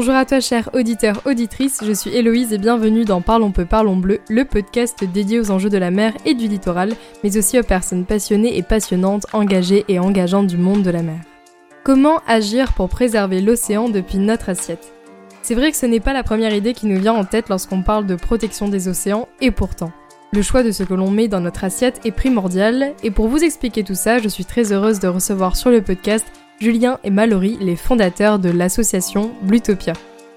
Bonjour à toi, cher auditeur, auditrice, je suis Héloïse et bienvenue dans Parlons peu, parlons bleu, le podcast dédié aux enjeux de la mer et du littoral, mais aussi aux personnes passionnées et passionnantes, engagées et engageantes du monde de la mer. Comment agir pour préserver l'océan depuis notre assiette? C'est vrai que ce n'est pas la première idée qui nous vient en tête lorsqu'on parle de protection des océans, et pourtant. Le choix de ce que l'on met dans notre assiette est primordial, et pour vous expliquer tout ça, je suis très heureuse de recevoir sur le podcast Julien et Mallory, les fondateurs de l'association Blutopia.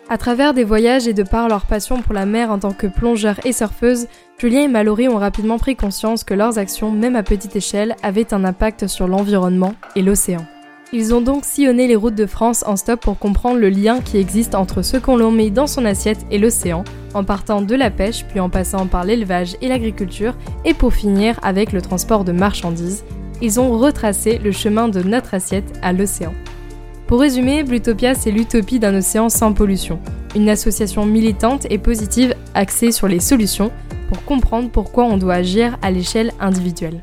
À travers des voyages et de par leur passion pour la mer en tant que plongeurs et surfeuses, Julien et Mallory ont rapidement pris conscience que leurs actions, même à petite échelle, avaient un impact sur l'environnement et l'océan. Ils ont donc sillonné les routes de France en stop pour comprendre le lien qui existe entre ce qu'on l'on met dans son assiette et l'océan, en partant de la pêche puis en passant par l'élevage et l'agriculture, et pour finir avec le transport de marchandises, ils ont retracé le chemin de notre assiette à l'océan. Pour résumer, Blutopia, c'est l'utopie d'un océan sans pollution, une association militante et positive axée sur les solutions pour comprendre pourquoi on doit agir à l'échelle individuelle.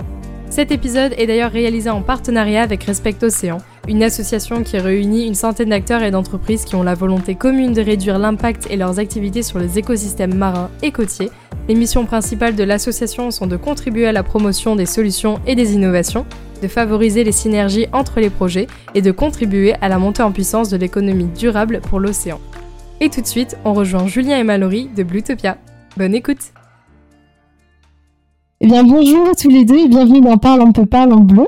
Cet épisode est d'ailleurs réalisé en partenariat avec Respect Océan, une association qui réunit une centaine d'acteurs et d'entreprises qui ont la volonté commune de réduire l'impact et leurs activités sur les écosystèmes marins et côtiers. Les missions principales de l'association sont de contribuer à la promotion des solutions et des innovations, de favoriser les synergies entre les projets et de contribuer à la montée en puissance de l'économie durable pour l'océan. Et tout de suite, on rejoint Julien et Mallory de Blutopia. Bonne écoute Eh bien bonjour à tous les deux et bienvenue dans Parle on peut parle en bleu.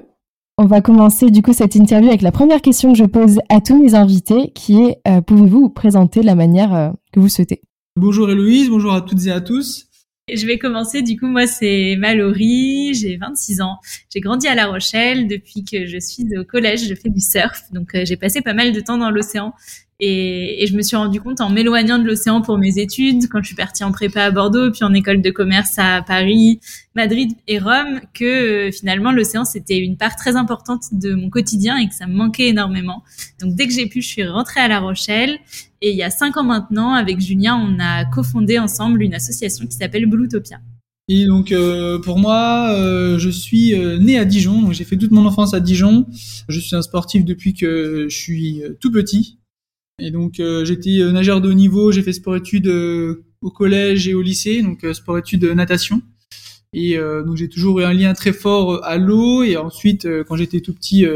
On va commencer du coup cette interview avec la première question que je pose à tous mes invités, qui est euh, pouvez-vous vous présenter de la manière euh, que vous souhaitez? Bonjour Héloïse, bonjour à toutes et à tous. Je vais commencer, du coup, moi c'est Mallory, j'ai 26 ans. J'ai grandi à La Rochelle depuis que je suis au collège, je fais du surf, donc euh, j'ai passé pas mal de temps dans l'océan et, et, je me suis rendu compte en m'éloignant de l'océan pour mes études, quand je suis partie en prépa à Bordeaux, puis en école de commerce à Paris, Madrid et Rome, que euh, finalement l'océan c'était une part très importante de mon quotidien et que ça me manquait énormément. Donc dès que j'ai pu, je suis rentrée à La Rochelle. Et il y a cinq ans maintenant, avec Julien, on a cofondé ensemble une association qui s'appelle Bluetopia. Et donc euh, pour moi, euh, je suis euh, né à Dijon, j'ai fait toute mon enfance à Dijon. Je suis un sportif depuis que je suis tout petit. Et donc j'étais nageur de haut niveau, j'ai fait sport-études au collège et au lycée, donc sport-études natation. Et donc j'ai toujours eu un lien très fort à l'eau. Et ensuite, quand j'étais tout petit,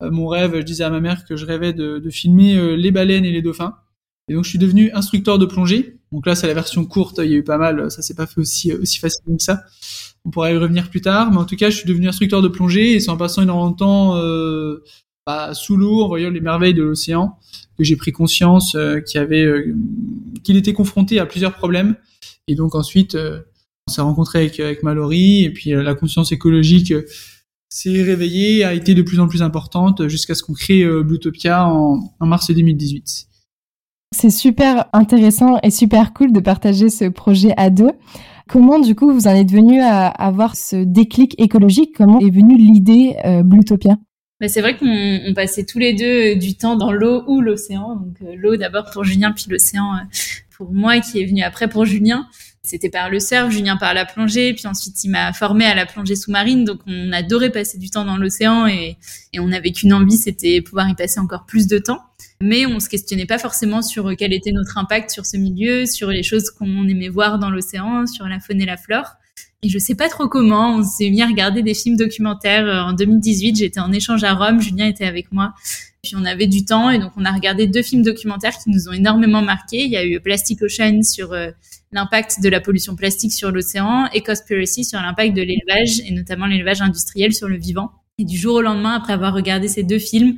mon rêve, je disais à ma mère que je rêvais de, de filmer les baleines et les dauphins. Et donc je suis devenu instructeur de plongée. Donc là c'est la version courte, il y a eu pas mal, ça s'est pas fait aussi aussi facilement que ça. On pourra y revenir plus tard, mais en tout cas je suis devenu instructeur de plongée et c'est en passant énormément de temps euh, bah, sous l'eau, en voyant les merveilles de l'océan, que j'ai pris conscience euh, euh, qu'il était confronté à plusieurs problèmes. Et donc ensuite, euh, on s'est rencontré avec, avec Mallory, et puis la conscience écologique s'est réveillée, a été de plus en plus importante, jusqu'à ce qu'on crée Bluetopia en, mars 2018. C'est super intéressant et super cool de partager ce projet à deux. Comment du coup vous en êtes venu à avoir ce déclic écologique? Comment est venue l'idée euh, bah, c'est vrai qu'on passait tous les deux euh, du temps dans l'eau ou l'océan. Donc euh, l'eau d'abord pour Julien, puis l'océan euh, pour moi qui est venu après pour Julien. C'était par le surf, Julien par la plongée, puis ensuite il m'a formé à la plongée sous-marine. Donc on adorait passer du temps dans l'océan et, et on n'avait qu'une envie, c'était pouvoir y passer encore plus de temps. Mais on se questionnait pas forcément sur quel était notre impact sur ce milieu, sur les choses qu'on aimait voir dans l'océan, sur la faune et la flore. Et je sais pas trop comment, on s'est mis à regarder des films documentaires. En 2018, j'étais en échange à Rome, Julien était avec moi. Puis on avait du temps et donc on a regardé deux films documentaires qui nous ont énormément marqué. Il y a eu Plastic Ocean sur euh, l'impact de la pollution plastique sur l'océan et Conspiracy sur l'impact de l'élevage et notamment l'élevage industriel sur le vivant. Et du jour au lendemain, après avoir regardé ces deux films,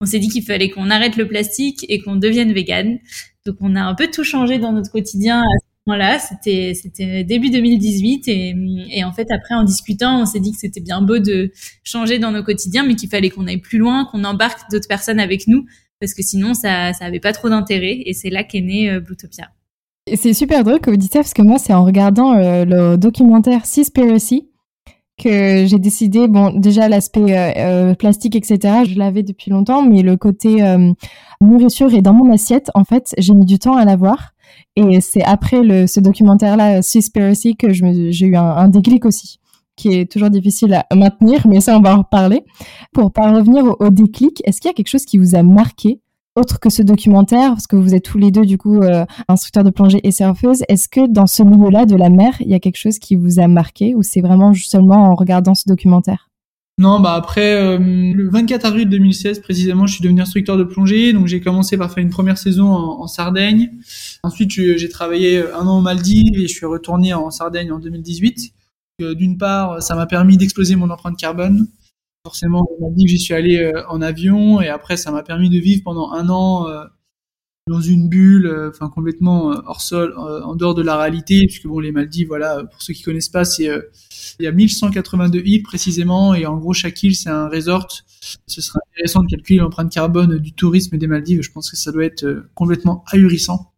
on s'est dit qu'il fallait qu'on arrête le plastique et qu'on devienne vegan. Donc on a un peu tout changé dans notre quotidien moment-là. C'était c'était début 2018 et, et en fait après en discutant, on s'est dit que c'était bien beau de changer dans nos quotidiens, mais qu'il fallait qu'on aille plus loin, qu'on embarque d'autres personnes avec nous parce que sinon ça ça avait pas trop d'intérêt et c'est là qu'est né euh, Bluetopia. C'est super drôle que vous dites ça parce que moi c'est en regardant euh, le documentaire Seaspiracy que j'ai décidé, bon, déjà l'aspect euh, euh, plastique, etc., je l'avais depuis longtemps, mais le côté euh, nourriture est dans mon assiette, en fait, j'ai mis du temps à l'avoir. Et c'est après ce documentaire-là, Seaspiracy, que j'ai eu un, déclic aussi, qui est toujours difficile à maintenir, mais ça, on va en reparler. Pour pas revenir au, déclic, est-ce qu'il y a quelque chose qui vous a marqué autre que ce documentaire, parce que vous êtes tous les deux du coup euh, instructeurs de plongée et surfeuses, est-ce que dans ce milieu-là de la mer, il y a quelque chose qui vous a marqué ou c'est vraiment seulement en regardant ce documentaire? Non, bah après euh, le 24 avril 2016 précisément, je suis devenu instructeur de plongée, donc j'ai commencé par faire une première saison en, Sardaigne. Ensuite, j'ai travaillé un an aux Maldives et je suis retourné en Sardaigne en 2018. Euh, d'une part, ça m'a permis d'exploser mon empreinte carbone. Forcément, on m'a dit que j'y suis allé euh, en avion et après, ça m'a permis de vivre pendant un an euh, dans une bulle, enfin complètement hors sol, en dehors de la réalité, puisque bon, les Maldives, voilà, pour ceux qui connaissent pas, c'est il y a 1182 îles précisément et en gros chaque île c'est un resort. Ce sera intéressant de calculer l'empreinte carbone du tourisme des Maldives. Je pense que ça doit être complètement ahurissant.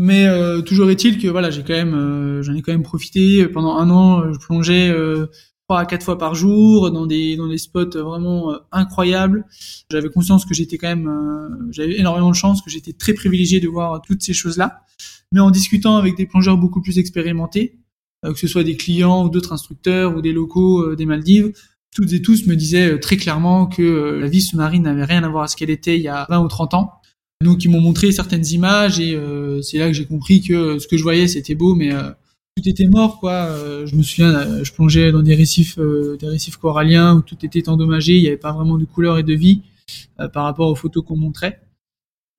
Mais euh, toujours est-il que voilà, j'ai quand même, euh, j'en ai quand même profité pendant un an. Je plongeais euh, trois à quatre fois par jour dans des dans des spots vraiment incroyables. J'avais conscience que j'étais quand même, j'avais énormément de chance, que j'étais très privilégié de voir toutes ces choses-là. Mais en discutant avec des plongeurs beaucoup plus expérimentés, que ce soit des clients ou d'autres instructeurs ou des locaux des Maldives, toutes et tous me disaient très clairement que la vie sous-marine n'avait rien à voir à ce qu'elle était il y a 20 ou 30 ans donc ils m'ont montré certaines images et euh, c'est là que j'ai compris que ce que je voyais c'était beau, mais euh, tout était mort quoi. Euh, je me souviens, je plongeais dans des récifs, des récifs coralliens où tout était endommagé, il n'y avait pas vraiment de couleur et de vie par rapport aux photos qu'on montrait.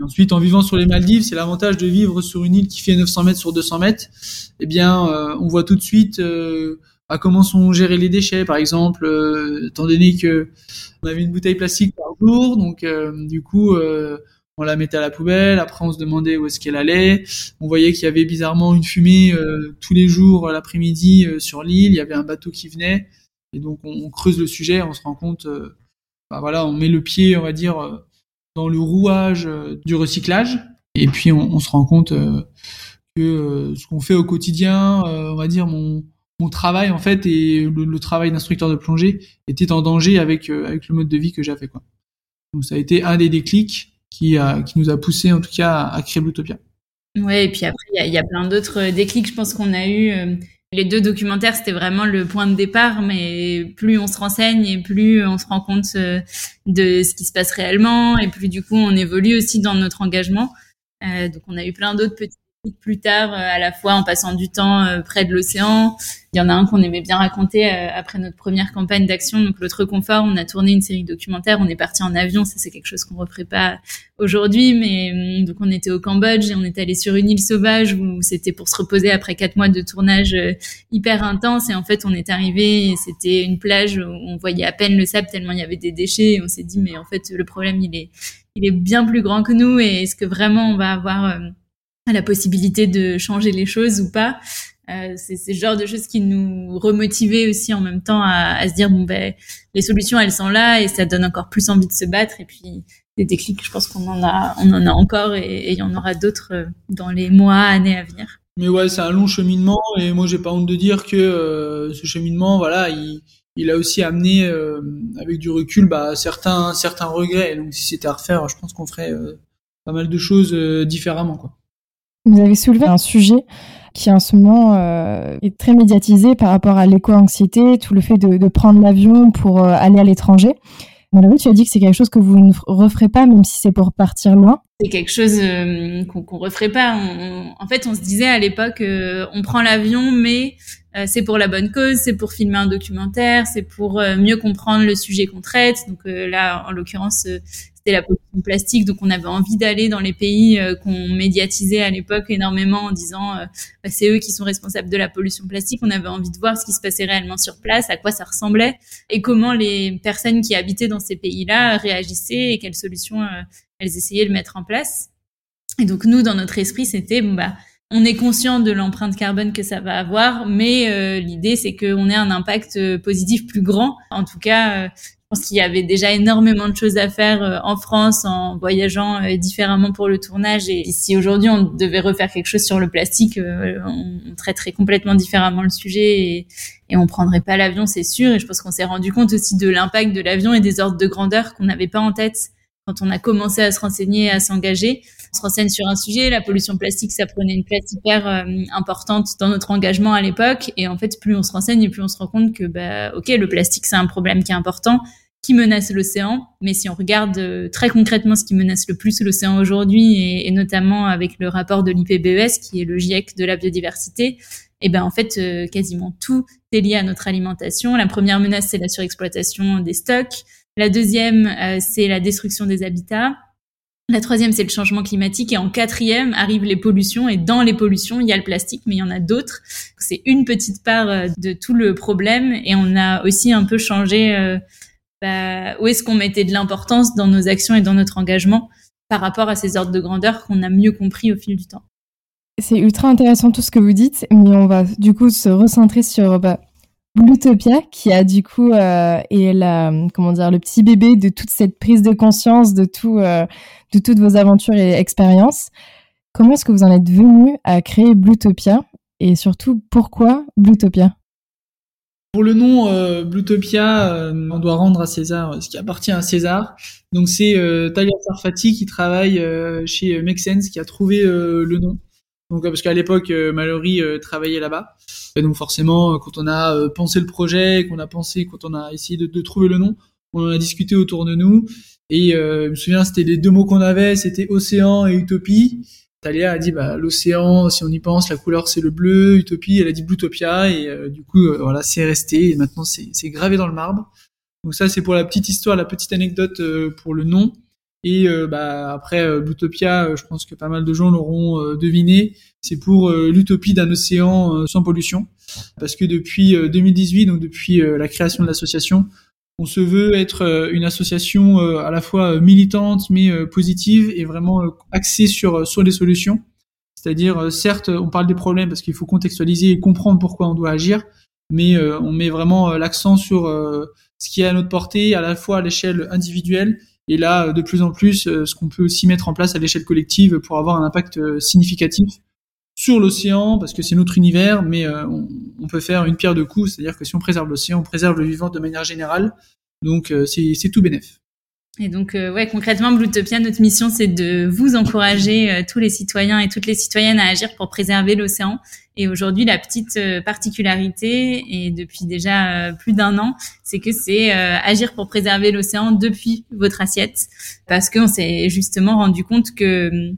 Ensuite, en vivant sur les Maldives, c'est l'avantage de vivre sur une île qui fait 900 mètres sur 200 mètres. Eh bien, on voit tout de suite à comment sont gérés les déchets, par exemple, étant donné que on avait une bouteille plastique par jour, donc du coup on la mettait à la poubelle, après on se demandait où est-ce qu'elle allait, on voyait qu'il y avait bizarrement une fumée euh, tous les jours l'après-midi euh, sur l'île, il y avait un bateau qui venait, et donc on, creuse le sujet, on se rend compte, euh, bah voilà, on met le pied, on va dire, dans le rouage du recyclage, et puis on, se rend compte que ce qu'on fait au quotidien, on va dire mon, travail en fait et le, travail d'instructeur de plongée était en danger avec avec le mode de vie que j'avais. Donc ça a été un des déclics qui, nous a poussé en tout cas à, créer Bluetopia. Ouais, et puis après, il y, a, plein d'autres déclics, je pense qu'on a eu. Euh, les deux documentaires, c'était vraiment le point de départ, mais plus on se renseigne et plus on se rend compte euh, de ce qui se passe réellement, et plus du coup on évolue aussi dans notre engagement. Euh, donc on a eu plein d'autres petits plus tard, euh, à la fois en passant du temps euh, près de l'océan. Il y en a un qu'on aimait bien raconter euh, après notre première campagne d'action, donc l'autre confort. On a tourné une série documentaire. On est parti en avion, ça c'est quelque chose qu'on referait pas aujourd'hui, mais hum, donc on était au Cambodge et on est allé sur une île sauvage où c'était pour se reposer après quatre mois de tournage hyper intense. Et en fait, on est arrivé, c'était une plage où on voyait à peine le sable tellement il y avait des déchets. Et on s'est dit, mais en fait, le problème il est il est bien plus grand que nous. Et est-ce que vraiment on va avoir la possibilité de changer les choses ou pas. Euh, c'est ce genre de choses qui nous remotivaient aussi en même temps à, se dire bon ben les solutions elles sont là et ça donne encore plus envie de se battre et puis des déclics je pense qu'on en a on en a encore et il y en aura d'autres euh, dans les mois années à venir. Mais ouais c'est un long cheminement et moi j'ai pas honte de dire que euh, ce cheminement voilà il, il a aussi amené avec du recul bah, certains certains regrets donc si c'était à refaire je pense qu'on ferait pas mal de choses différemment quoi. Vous avez soulevé un sujet qui en ce moment euh, est très médiatisé par rapport à l'éco-anxiété, tout le fait de, prendre l'avion pour euh, aller à l'étranger. Malgré tu as dit que c'est quelque chose que vous ne referez pas, même si c'est pour partir loin. C'est quelque chose euh, qu'on ne referait pas. en fait, on se disait à l'époque, on prend l'avion, mais c'est pour la bonne cause, c'est pour filmer un documentaire, c'est pour mieux comprendre le sujet qu'on traite. Donc là, en l'occurrence, c'était la pollution plastique. Donc on avait envie d'aller dans les pays euh, qu'on médiatisait à l'époque énormément en disant euh, bah, c'est eux qui sont responsables de la pollution plastique. On avait envie de voir ce qui se passait réellement sur place, à quoi ça ressemblait et comment les personnes qui habitaient dans ces pays-là réagissaient et quelles solutions euh, elles essayaient de mettre en place. Et donc nous, dans notre esprit, c'était bon bah on est conscient de l'empreinte carbone que ça va avoir, mais l'idée c'est qu'on ait un impact positif plus grand. En tout cas, je pense qu'il y avait déjà énormément de choses à faire euh, en France en voyageant euh, différemment pour le tournage. Et si aujourd'hui on devait refaire quelque chose sur le plastique, euh, on, traiterait complètement différemment le sujet et, et on prendrait pas l'avion, c'est sûr. Et je pense qu'on s'est rendu compte aussi de l'impact de l'avion et des ordres de grandeur qu'on n'avait pas en tête quand on a commencé à se renseigner, à s'engager. On se renseigne sur un sujet, la pollution plastique, ça prenait une place hyper importante dans notre engagement à l'époque. Et en fait, plus on se renseigne et plus on se rend compte que, bah, ok, le plastique, c'est un problème qui est important, qui menace l'océan. Mais si on regarde euh, très concrètement ce qui menace le plus l'océan aujourd'hui, et, notamment avec le rapport de l'IPBES, qui est le GIEC de la biodiversité, et eh ben en fait euh, quasiment tout est lié à notre alimentation. La première menace c'est la surexploitation des stocks. La deuxième euh, c'est la destruction des habitats. La troisième, c'est le changement climatique. Et en quatrième, arrivent les pollutions. Et dans les pollutions, il y a le plastique, mais il y en a d'autres. C'est une petite part euh, de tout le problème. Et on a aussi un peu changé euh, bah, où est-ce qu'on mettait de l'importance dans nos actions et dans notre engagement par rapport à ces ordres de grandeur qu'on a mieux compris au fil du temps. C'est ultra intéressant tout ce que vous dites, mais on va du coup se recentrer sur bah, qui a du coup euh, est la, comment dire, le petit bébé de toute cette prise de conscience de tout, euh, de toutes vos aventures et expériences. Comment est-ce que vous en êtes venu à créer Bluetopia et surtout pourquoi Bluetopia pour le nom euh, euh, on doit rendre à César euh, ce qui appartient à César. Donc c'est Talia Sarfati qui travaille chez Make Sense qui a trouvé le nom. Donc parce qu'à l'époque Mallory travaillait là-bas. Et donc forcément, quand on a pensé le projet, qu'on a pensé, quand on a essayé de, de, trouver le nom, on en a discuté autour de nous. Et je me souviens, c'était les deux mots qu'on avait, c'était océan et utopie. Talia a dit bah l'océan, si on y pense, la couleur c'est le bleu. Utopie, elle a dit Bluetopia et euh, du coup euh, voilà c'est resté et maintenant c'est gravé dans le marbre. Donc ça c'est pour la petite histoire, la petite anecdote euh, pour le nom. Et bah après Bluetopia, je pense que pas mal de gens l'auront deviné. C'est pour l'utopie d'un océan sans pollution, parce que depuis 2018, donc depuis la création de l'association, on se veut être euh, une association euh, à la fois euh, militante mais positive et vraiment axée sur sur les solutions. C'est-à-dire, certes, on parle des problèmes parce qu'il faut contextualiser et comprendre pourquoi on doit agir, mais on met vraiment l'accent sur ce qui est à notre portée, à la fois à l'échelle individuelle et là, de plus en plus, ce qu'on peut aussi mettre en place à l'échelle collective pour avoir un impact significatif sur l'océan, parce que c'est notre univers, mais on, peut faire une pierre de coups, c'est-à-dire que si on préserve l'océan, on préserve le vivant de manière générale, donc euh, c'est tout bénéf. Et donc, euh, ouais, concrètement, Bluetopia, notre mission, c'est de vous encourager, euh, tous les citoyens et toutes les citoyennes, à agir pour préserver l'océan. Et aujourd'hui, la petite particularité, et depuis déjà plus d'un an, c'est que c'est agir pour préserver l'océan depuis votre assiette, parce qu'on s'est justement rendu compte que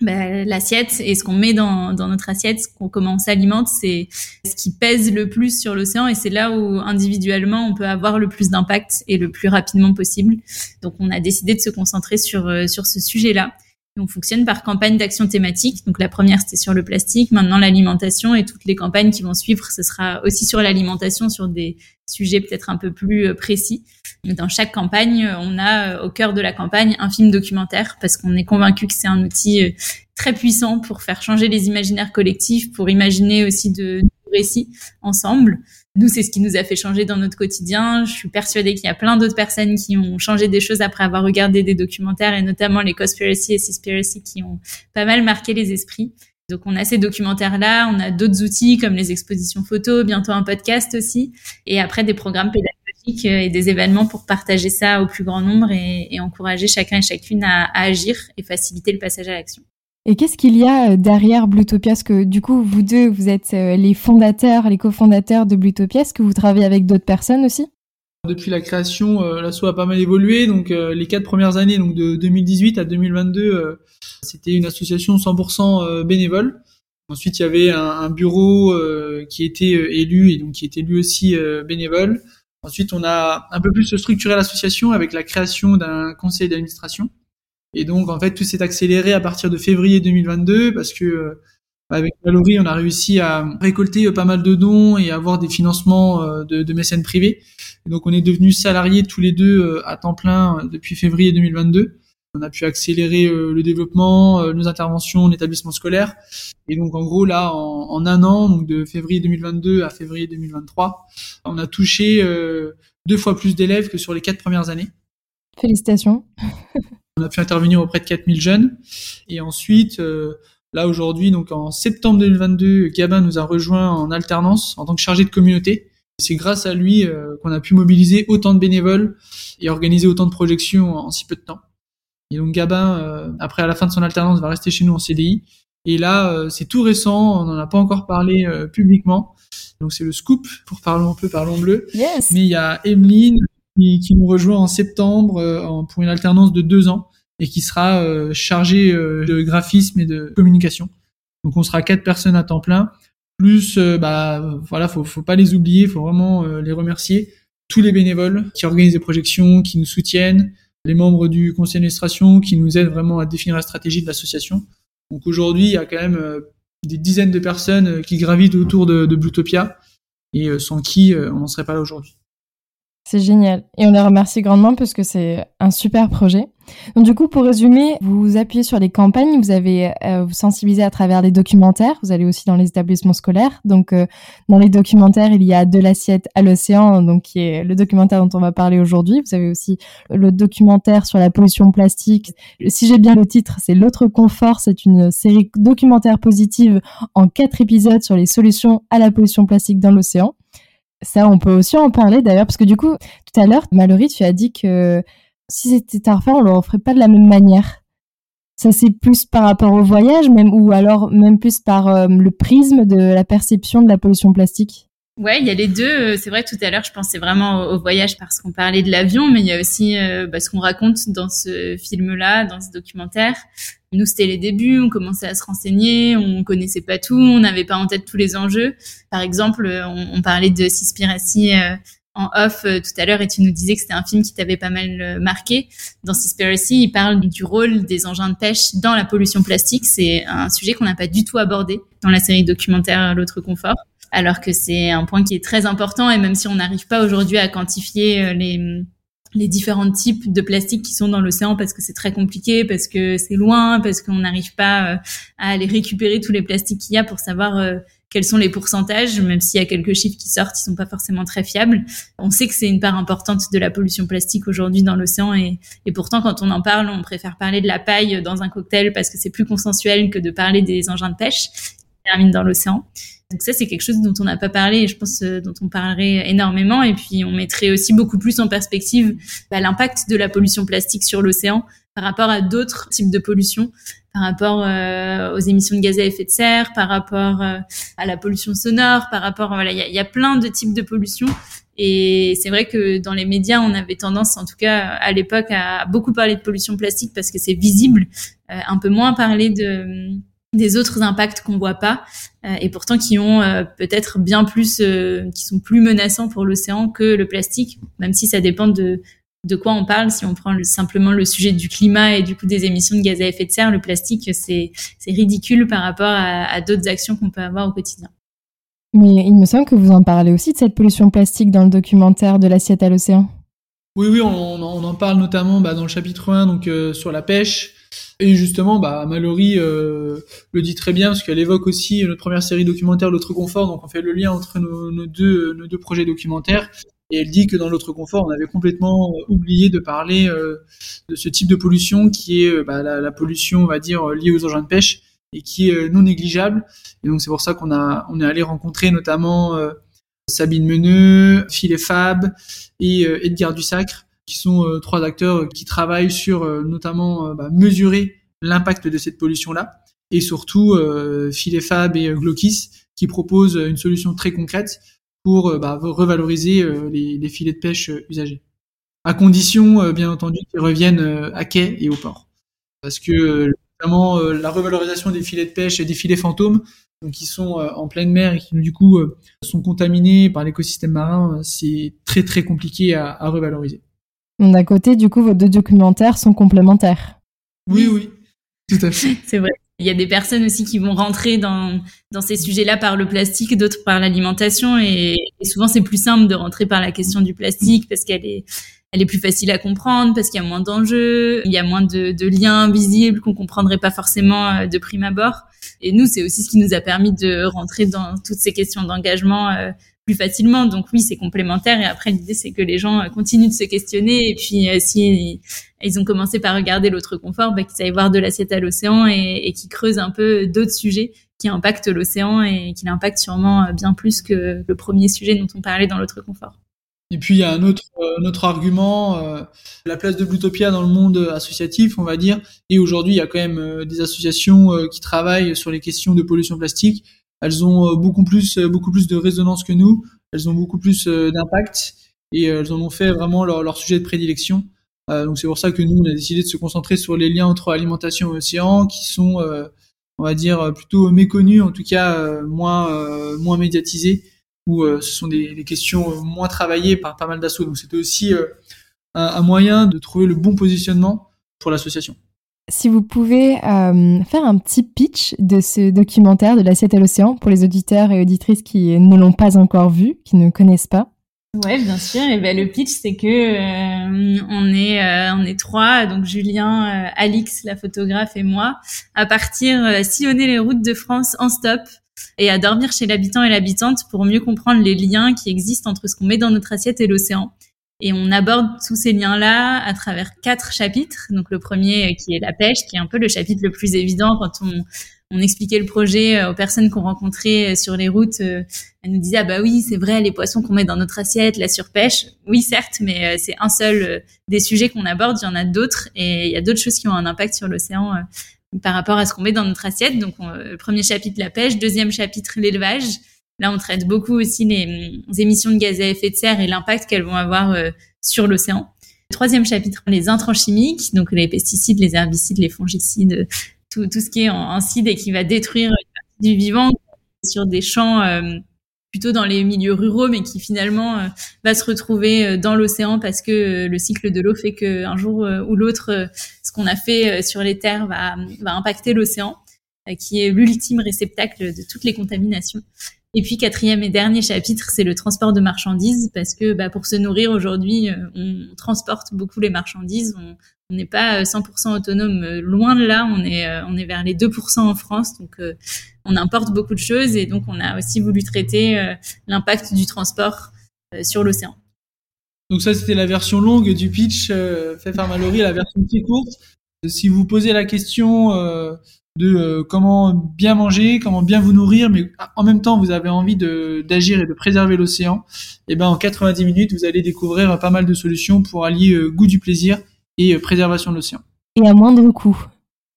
bah, l'assiette et ce qu'on met dans, dans notre assiette, comment on s'alimente, c'est ce qui pèse le plus sur l'océan et c'est là où individuellement on peut avoir le plus d'impact et le plus rapidement possible. Donc on a décidé de se concentrer sur euh, sur ce sujet-là. On fonctionne par campagne d'action thématique. Donc la première c'était sur le plastique, maintenant l'alimentation et toutes les campagnes qui vont suivre, ce sera aussi sur l'alimentation, sur des sujets peut-être un peu plus euh, précis. Dans chaque campagne, on a euh, au cœur de la campagne un film documentaire parce qu'on est convaincu que c'est un outil euh, très puissant pour faire changer les imaginaires collectifs, pour imaginer aussi de, de récits ensemble. Nous, c'est ce qui nous a fait changer dans notre quotidien. Je suis persuadée qu'il y a plein d'autres personnes qui ont changé des choses après avoir regardé des documentaires et notamment les Conspiracy et Seaspiracy qui ont pas mal marqué les esprits. Donc on a ces documentaires-là, on a d'autres outils comme les expositions photos, bientôt un podcast aussi, et après des programmes pédagogiques et des événements pour partager ça au plus grand nombre et, encourager chacun et chacune à agir et faciliter le passage à l'action. Et qu'est-ce qu'il y a euh, derrière Blutopia? Parce que du coup, vous deux, vous êtes euh, les fondateurs, les cofondateurs de Blutopia. Est-ce que vous travaillez avec d'autres personnes aussi? Depuis la création, euh, l'assaut a pas mal évolué. Donc les quatre premières années, donc de 2018 à 2022, c'était une association 100% bénévole. Ensuite, il y avait un, bureau qui était élu et donc qui était lui aussi bénévole. Ensuite, on a un peu plus structuré l'association avec la création d'un conseil d'administration. Et donc, en fait, tout s'est accéléré à partir de février 2022 parce que euh, avec Valorie, on a réussi à récolter euh, pas mal de dons et avoir des financements euh, de, de mécènes privés. Et donc, on est devenus salariés tous les deux à temps plein depuis février 2022. On a pu accélérer le développement, nos interventions en établissement scolaire. Et donc, en gros, là, en, un an, donc de février 2022 à février 2023, on a touché deux fois plus d'élèves que sur les quatre premières années. Félicitations. On a pu intervenir auprès de 4000 jeunes. Et ensuite, euh, là aujourd'hui, donc en septembre 2022, Gabin nous a rejoint en alternance en tant que chargé de communauté. C'est grâce à lui euh, qu'on a pu mobiliser autant de bénévoles et organiser autant de projections en, si peu de temps. Et donc Gabin, euh, après à la fin de son alternance, va rester chez nous en CDI. Et là, c'est tout récent, on n'en a pas encore parlé publiquement. Donc c'est le scoop pour parler un peu parlons bleu. Yes. Mais il y a Emeline, qui, qui nous rejoint en septembre euh, pour une alternance de deux ans et qui sera euh, chargé de graphisme et de communication. Donc on sera quatre personnes à temps plein. Plus, bah voilà, faut, faut pas les oublier, faut vraiment les remercier. Tous les bénévoles qui organisent des projections, qui nous soutiennent, les membres du conseil d'administration qui nous aident vraiment à définir la stratégie de l'association. Donc aujourd'hui, il y a quand même des dizaines de personnes qui gravitent autour de, de Bluetopia et sans qui on n'en serait pas là aujourd'hui. C'est génial. Et on les remercie grandement parce que c'est un super projet. Donc du coup, pour résumer, vous appuyez sur les campagnes, vous avez euh, vous sensibilisé à travers les documentaires, vous allez aussi dans les établissements scolaires. Donc euh, dans les documentaires, il y a De l'assiette à l'océan, donc qui est le documentaire dont on va parler aujourd'hui. Vous avez aussi le documentaire sur la pollution plastique. Si j'ai bien le titre, c'est L'autre confort, c'est une série documentaire positive en quatre épisodes sur les solutions à la pollution plastique dans l'océan. Ça, on peut aussi en parler d'ailleurs, parce que du coup, tout à l'heure, Mallory, tu as dit que si c'était à refaire, on le referait pas de la même manière. Ça, c'est plus par rapport au voyage, même, ou alors même plus par euh, le prisme de la perception de la pollution plastique? Ouais, il y a les deux. Euh, c'est vrai, tout à l'heure, je pensais vraiment au, voyage parce qu'on parlait de l'avion, mais il y a aussi euh, bah, ce qu'on raconte dans ce film-là, dans ce documentaire. Nous, c'était les débuts, on commençait à se renseigner, on connaissait pas tout, on n'avait pas en tête tous les enjeux. Par exemple, on, on parlait de Cispiracy euh, en off tout à l'heure et tu nous disais que c'était un film qui t'avait pas mal marqué. Dans Cispiracy, il parle du rôle des engins de pêche dans la pollution plastique. C'est un sujet qu'on n'a pas du tout abordé dans la série documentaire L'autre confort alors que c'est un point qui est très important et même si on n'arrive pas aujourd'hui à quantifier euh, les les différents types de plastique qui sont dans l'océan parce que c'est très compliqué, parce que c'est loin, parce qu'on n'arrive pas euh, à aller récupérer tous les plastiques qu'il y a pour savoir euh, quels sont les pourcentages, même s'il y a quelques chiffres qui sortent, ils sont pas forcément très fiables. On sait que c'est une part importante de la pollution plastique aujourd'hui dans l'océan et, et pourtant quand on en parle, on préfère parler de la paille dans un cocktail parce que c'est plus consensuel que de parler des engins de pêche qui terminent dans l'océan. Donc ça, c'est quelque chose dont on n'a pas parlé et je pense euh, dont on parlerait énormément. Et puis, on mettrait aussi beaucoup plus en perspective bah, l'impact de la pollution plastique sur l'océan par rapport à d'autres types de pollution, par rapport euh, aux émissions de gaz à effet de serre, par rapport euh, à la pollution sonore, par rapport voilà, il y y a, plein de types de pollution. Et c'est vrai que dans les médias, on avait tendance, en tout cas à l'époque, à beaucoup parler de pollution plastique parce que c'est visible, un peu moins parler de des autres impacts qu'on voit pas euh, et pourtant qui ont euh, peut-être bien plus euh, qui sont plus menaçants pour l'océan que le plastique même si ça dépend de de quoi on parle. Si on prend simplement le sujet du climat et du coup des émissions de gaz à effet de serre le plastique c'est c'est ridicule par rapport à, à d'autres actions qu'on peut avoir au quotidien. Mais il me semble que vous en parlez aussi de cette pollution plastique dans le documentaire de l'assiette à l'océan. Oui oui on, on, en parle notamment bah, dans le chapitre 1 donc sur la pêche et justement, bah, Mallory euh, le dit très bien parce qu'elle évoque aussi notre première série documentaire, L'autre confort. Donc, on fait le lien entre nos, deux, projets documentaires. Et elle dit que dans l'autre confort, on avait complètement oublié de parler euh, de ce type de pollution qui est euh, bah, la, pollution, on va dire, liée aux engins de pêche et qui est non négligeable. Et donc, c'est pour ça qu'on a, on est allé rencontrer notamment Sabine Meneux, Phil Fab et Edgar Dussacre qui sont euh, trois acteurs qui travaillent sur euh, notamment euh, bah, mesurer l'impact de cette pollution-là, et surtout euh, Fab et Glokis qui proposent une solution très concrète pour bah, revaloriser les, les, filets de pêche usagés, à condition bien entendu qu'ils reviennent à quai et au port, parce que notamment la revalorisation des filets de pêche et des filets fantômes donc qui sont en pleine mer et qui du coup sont contaminés par l'écosystème marin, c'est très très compliqué à, à revaloriser. D'un côté, du coup, vos deux documentaires sont complémentaires. Oui, oui, tout à fait. C'est vrai. Il y a des personnes aussi qui vont rentrer dans, dans ces sujets-là par le plastique, d'autres par l'alimentation. Et, souvent, c'est plus simple de rentrer par la question du plastique parce qu'elle est, elle est plus facile à comprendre, parce qu'il y a moins d'enjeux, il y a moins de, de liens visibles qu'on comprendrait pas forcément euh, de prime abord. Et nous, c'est aussi ce qui nous a permis de rentrer dans toutes ces questions d'engagement euh, plus facilement. Donc oui, c'est complémentaire. Et après, l'idée, c'est que les gens euh, continuent de se questionner. Et puis, euh, si ils ont commencé par regarder l'autre confort, bah, qu'ils aillent voir de l'assiette à l'océan et, et qu'ils creusent un peu d'autres sujets qui impactent l'océan et qui l'impactent sûrement euh, bien plus que le premier sujet dont on parlait dans l'autre confort. Et puis il y a un autre, un autre argument, la place de Blutopia dans le monde associatif, on va dire. Et aujourd'hui, il y a quand même des associations qui travaillent sur les questions de pollution plastique elles ont euh, beaucoup plus, euh, beaucoup plus de résonance que nous. Elles ont beaucoup plus euh, d'impact. et elles en ont fait vraiment leur, leur sujet de prédilection. donc c'est pour ça que nous, on a décidé de se concentrer sur les liens entre alimentation et océan, qui sont, on va dire, plutôt méconnus, en tout cas moins moins médiatisés, où ce sont des, des, questions moins travaillées par pas mal d'assauts. Donc c'était aussi un, un moyen de trouver le bon positionnement pour l'association. Si vous pouvez euh, faire un petit pitch de ce documentaire de l'assiette à l'océan pour les auditeurs et auditrices qui ne l'ont pas encore vu, qui ne connaissent pas. Ouais, bien sûr. Et ben le pitch, c'est que euh, on est euh, on est trois, donc Julien, Alix, la photographe et moi, à partir à sillonner les routes de France en stop et à dormir chez l'habitant et l'habitante pour mieux comprendre les liens qui existent entre ce qu'on met dans notre assiette et l'océan. Et on aborde tous ces liens-là à travers quatre chapitres. Donc le premier euh, qui est la pêche, qui est un peu le chapitre le plus évident quand on, on expliquait le projet euh, aux personnes qu'on rencontrait euh, sur les routes. Elles nous disaient ah bah oui c'est vrai les poissons qu'on met dans notre assiette, la surpêche. Oui certes, mais c'est un seul des sujets qu'on aborde. Il y en a d'autres et il y a d'autres choses qui ont un impact sur l'océan par rapport à ce qu'on met dans notre assiette. Donc le premier chapitre la pêche, deuxième chapitre l'élevage. Là, on traite beaucoup aussi les, émissions de gaz à effet de serre et l'impact qu'elles vont avoir euh, sur l'océan. Troisième chapitre, les intrants chimiques, donc les pesticides, les herbicides, les fongicides, tout, ce qui est en, en et qui va détruire du vivant sur des champs euh, plutôt dans les milieux ruraux, mais qui finalement euh, va se retrouver dans l'océan parce que le cycle de l'eau fait qu'un jour ou l'autre, ce qu'on a fait sur les terres va impacter l'océan, qui est l'ultime réceptacle de toutes les contaminations. Et puis quatrième et dernier chapitre, c'est le transport de marchandises parce que bah, pour se nourrir aujourd'hui, euh, on transporte beaucoup les marchandises. On n'est pas 100% euh, autonome, euh, loin de là. On est on est vers les 2% en France, donc on importe beaucoup de choses et donc on a aussi voulu traiter l'impact du transport sur l'océan. Donc ça, c'était la version longue du pitch fait par Mallory, la version plus courte. Si vous posez la question de euh, comment bien manger, comment bien vous nourrir, mais en même temps vous avez envie d'agir et de préserver l'océan, et eh ben en 90 minutes vous allez découvrir pas mal de solutions pour allier euh, goût du plaisir et euh, préservation de l'océan. Et à moindre coût.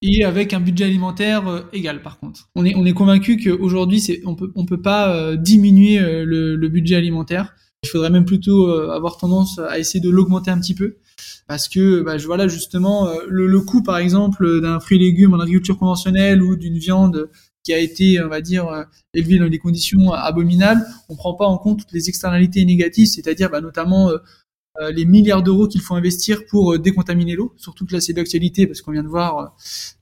Et avec un budget alimentaire égal par contre. On est on est convaincu qu'aujourd'hui on peut on peut pas diminuer le, le budget alimentaire. Il faudrait même plutôt avoir tendance à essayer de l'augmenter un petit peu parce que bah, voilà justement euh, le, coût par exemple d'un fruit et légumes en agriculture conventionnelle ou d'une viande qui a été on va dire euh, élevée dans des conditions abominables, on prend pas en compte toutes les externalités négatives, c'est-à-dire bah, notamment euh, les milliards d'euros qu'il faut investir pour décontaminer l'eau, surtout que là c'est d'actualité parce qu'on vient de voir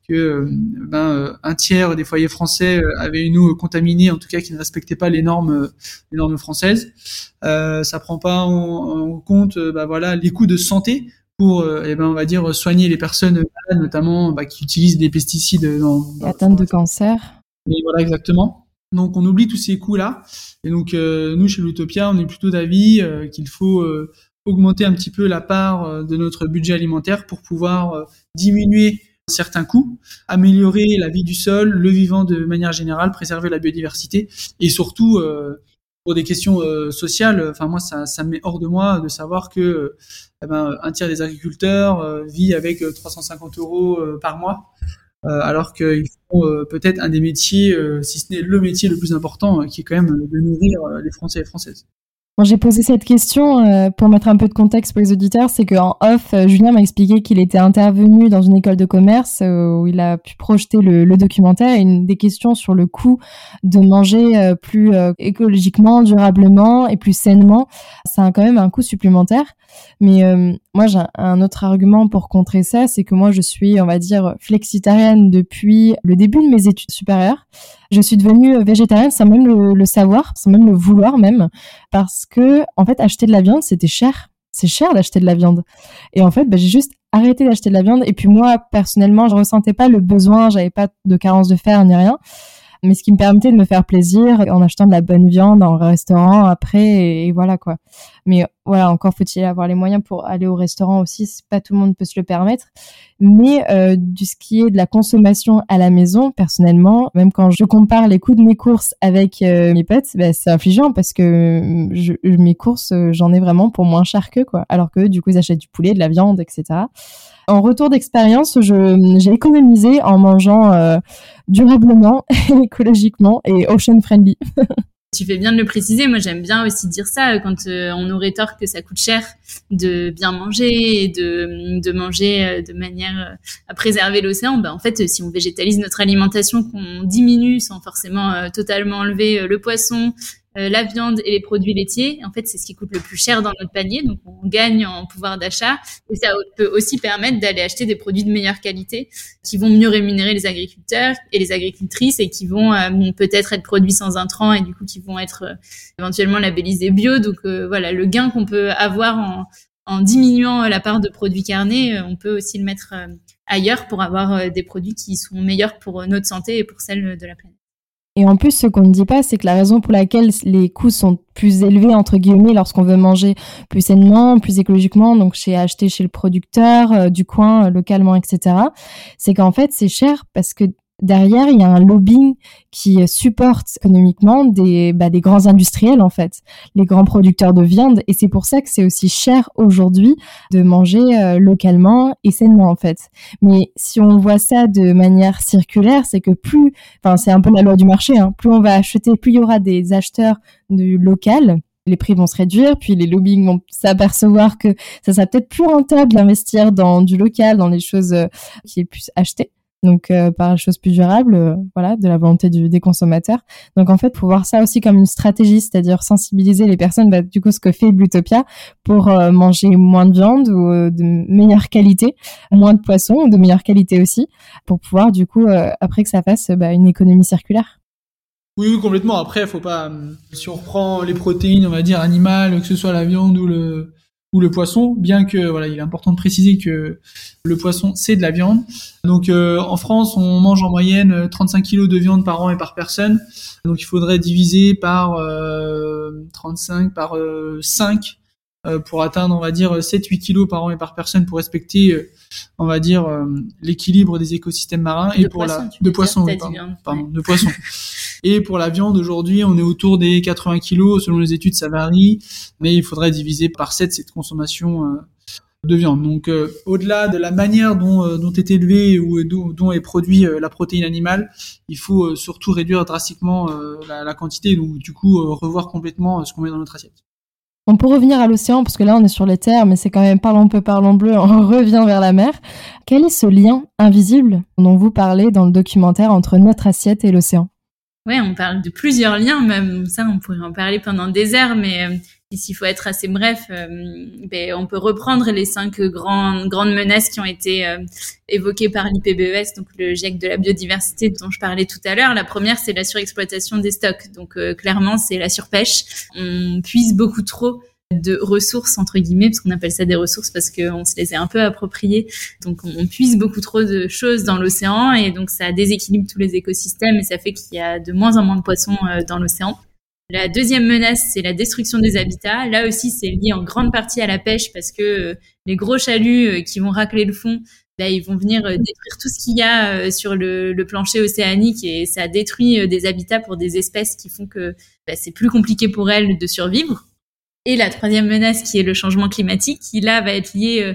que ben, un tiers des foyers français avaient une eau contaminée, en tout cas qui ne respectait pas les normes, les normes françaises. Euh, ça prend pas en, compte, bah, voilà, les coûts de santé pour, euh, eh ben, on va dire, soigner les personnes malades, notamment bah, qui utilisent des pesticides dans, dans atteinte de cancer. Et voilà, exactement. Donc, on oublie tous ces coûts-là. Et donc, euh, nous, chez l'Utopia, on est plutôt d'avis euh, qu'il faut augmenter un petit peu la part de notre budget alimentaire pour pouvoir diminuer certains coûts, améliorer la vie du sol, le vivant de manière générale, préserver la biodiversité et surtout pour des questions euh, sociales, enfin moi ça, ça me met hors de moi de savoir que euh, eh ben, un tiers des agriculteurs euh, vit avec 350 euros par mois, alors qu'ils font peut-être un des métiers, si ce n'est le métier le plus important, qui est quand même de nourrir les Français et les Françaises j'ai posé cette question euh, pour mettre un peu de contexte pour les auditeurs, c'est qu'en off, euh, Julien m'a expliqué qu'il était intervenu dans une école de commerce euh, où il a pu projeter le, le, documentaire une des questions sur le coût de manger plus écologiquement, durablement et plus sainement, ça a quand même un coût supplémentaire. Mais moi, j'ai un autre argument pour contrer ça, c'est que moi, je suis, on va dire, flexitarienne depuis le début de mes études supérieures. Je suis devenue végétarienne sans même le, savoir, sans même le vouloir même, parce que en fait, acheter de la viande, c'était cher. C'est cher d'acheter de la viande. Et en fait, bah, j'ai juste arrêté d'acheter de la viande. Et puis moi, personnellement, je ressentais pas le besoin, j'avais pas de carence de fer ni rien mais ce qui me permettait de me faire plaisir en achetant de la bonne viande en restaurant après et, voilà quoi. Mais voilà, encore faut-il avoir les moyens pour aller au restaurant aussi, pas tout le monde peut se le permettre. Mais euh, du ce qui est de la consommation à la maison, personnellement, même quand je compare les coûts de mes courses avec euh, mes potes, bah, c'est affligeant parce que je, mes courses, j'en ai vraiment pour moins cher que quoi. Alors que du coup, ils achètent du poulet, de la viande, etc. En retour d'expérience, j'ai économisé en mangeant euh, durablement, écologiquement et ocean friendly. tu fais bien de le préciser. Moi, j'aime bien aussi dire ça quand euh, on aurait tort que ça coûte cher de bien manger et de, manger euh, de manière euh, à préserver l'océan. Ben, en fait, si on végétalise notre alimentation, qu'on diminue sans forcément totalement enlever le poisson, euh, la viande et les produits laitiers. En fait, c'est ce qui coûte le plus cher dans notre panier, donc on gagne en pouvoir d'achat. Et ça peut aussi permettre d'aller acheter des produits de meilleure qualité qui vont mieux rémunérer les agriculteurs et les agricultrices et qui vont euh, peut-être être produits sans intrants et du coup qui vont être euh, éventuellement labellisés bio. Donc voilà, le gain qu'on peut avoir en, en diminuant la part de produits carnés, on peut aussi le mettre ailleurs pour avoir des produits qui sont meilleurs pour notre santé et pour celle de la planète. Et en plus, ce qu'on ne dit pas, c'est que la raison pour laquelle les coûts sont plus élevés, entre guillemets, lorsqu'on veut manger plus sainement, plus écologiquement, donc chez acheter chez le producteur, euh, du coin, euh, localement, etc., c'est qu'en fait, c'est cher parce que derrière, il y a un lobbying qui supporte économiquement des, bah, des grands industriels, en fait, les grands producteurs de viande. Et c'est pour ça que c'est aussi cher aujourd'hui de manger euh, localement et sainement, en fait. Mais si on voit ça de manière circulaire, c'est que plus, enfin, c'est un peu la loi du marché, hein, plus on va acheter, plus il y aura des acheteurs du local, les prix vont se réduire, puis les lobbying vont s'apercevoir que ça sera peut-être plus rentable d'investir dans du local, dans les choses euh, qui est plus acheté donc euh, par les choses plus durables, euh, voilà, de la volonté des consommateurs. Donc en fait, faut voir ça aussi comme une stratégie, c'est-à-dire sensibiliser les personnes, bah, du coup, ce que fait Blutopia pour euh, manger moins de viande ou de meilleure qualité, moins de poissons ou de meilleure qualité aussi, pour pouvoir du coup, après que ça fasse bah, une économie circulaire. Oui, oui, complètement. Après, faut pas. Si on reprend les protéines, on va dire animales, que ce soit la viande ou le ou le poisson, bien que voilà, il est important de préciser que le poisson c'est de la viande. Donc euh, en France, on mange en moyenne 35 kg de viande par an et par personne. Donc il faudrait diviser par 35 euh, par 5 euh, pour atteindre on va dire 7-8 kg par an et par personne pour respecter on va dire l'équilibre des écosystèmes marins et pour la de poissons pardon, de poissons et pour la viande, aujourd'hui, on est autour des 80 kilos. Selon les études, ça varie, mais il faudrait diviser par 7 cette consommation euh, de viande. Donc, euh, au-delà de la manière dont, euh, est élevée ou dont, est produit la protéine animale, il faut surtout réduire drastiquement la, la, quantité, donc du coup revoir complètement ce qu'on met dans notre assiette. On peut revenir à l'océan parce que là on est sur les terres, mais c'est quand même parlons peu, parlons bleu, on revient vers la mer. Quel est ce lien invisible dont vous parlez dans le documentaire entre notre assiette et l'océan? Ouais, on parle de plusieurs liens, même ça, on pourrait en parler pendant des heures, mais euh, s'il faut être assez bref, euh, ben, on peut reprendre les cinq grandes, grandes menaces qui ont été euh, évoquées par l'IPBES, donc le GIEC de la biodiversité dont je parlais tout à l'heure. La première, c'est la surexploitation des stocks. Donc clairement, c'est la surpêche. On puise beaucoup trop de ressources entre guillemets parce qu'on appelle ça des ressources parce qu'on se les est un peu appropriées donc on, puise beaucoup trop de choses dans l'océan et donc ça déséquilibre tous les écosystèmes et ça fait qu'il y a de moins en moins de poissons euh, dans l'océan la deuxième menace, c'est la destruction des habitats. Là aussi, c'est lié en grande partie à la pêche parce que euh, les gros chaluts euh, qui vont racler le fond, bah, ils vont venir détruire tout ce qu'il y a sur le, plancher océanique et ça détruit des habitats pour des espèces qui font que bah, c'est plus compliqué pour elles de survivre. Et la troisième menace qui est le changement climatique, qui là va être lié euh,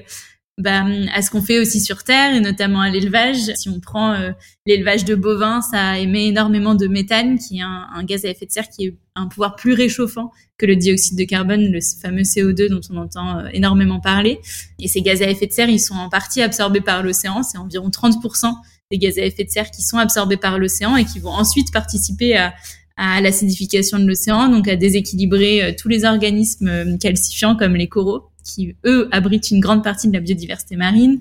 bah, à ce qu'on fait aussi sur Terre et notamment à l'élevage. Si on prend euh, l'élevage de bovins, ça émet énormément de méthane, qui est un, gaz à effet de serre qui est un pouvoir plus réchauffant que le dioxyde de carbone, le fameux CO2 dont on entend euh, énormément parler. Et ces gaz à effet de serre, ils sont en partie absorbés par l'océan. C'est environ 30% des gaz à effet de serre qui sont absorbés par l'océan et qui vont ensuite participer à à l'acidification de l'océan, donc à déséquilibrer euh, tous les organismes euh, calcifiants comme les coraux qui, eux, abritent une grande partie de la biodiversité marine.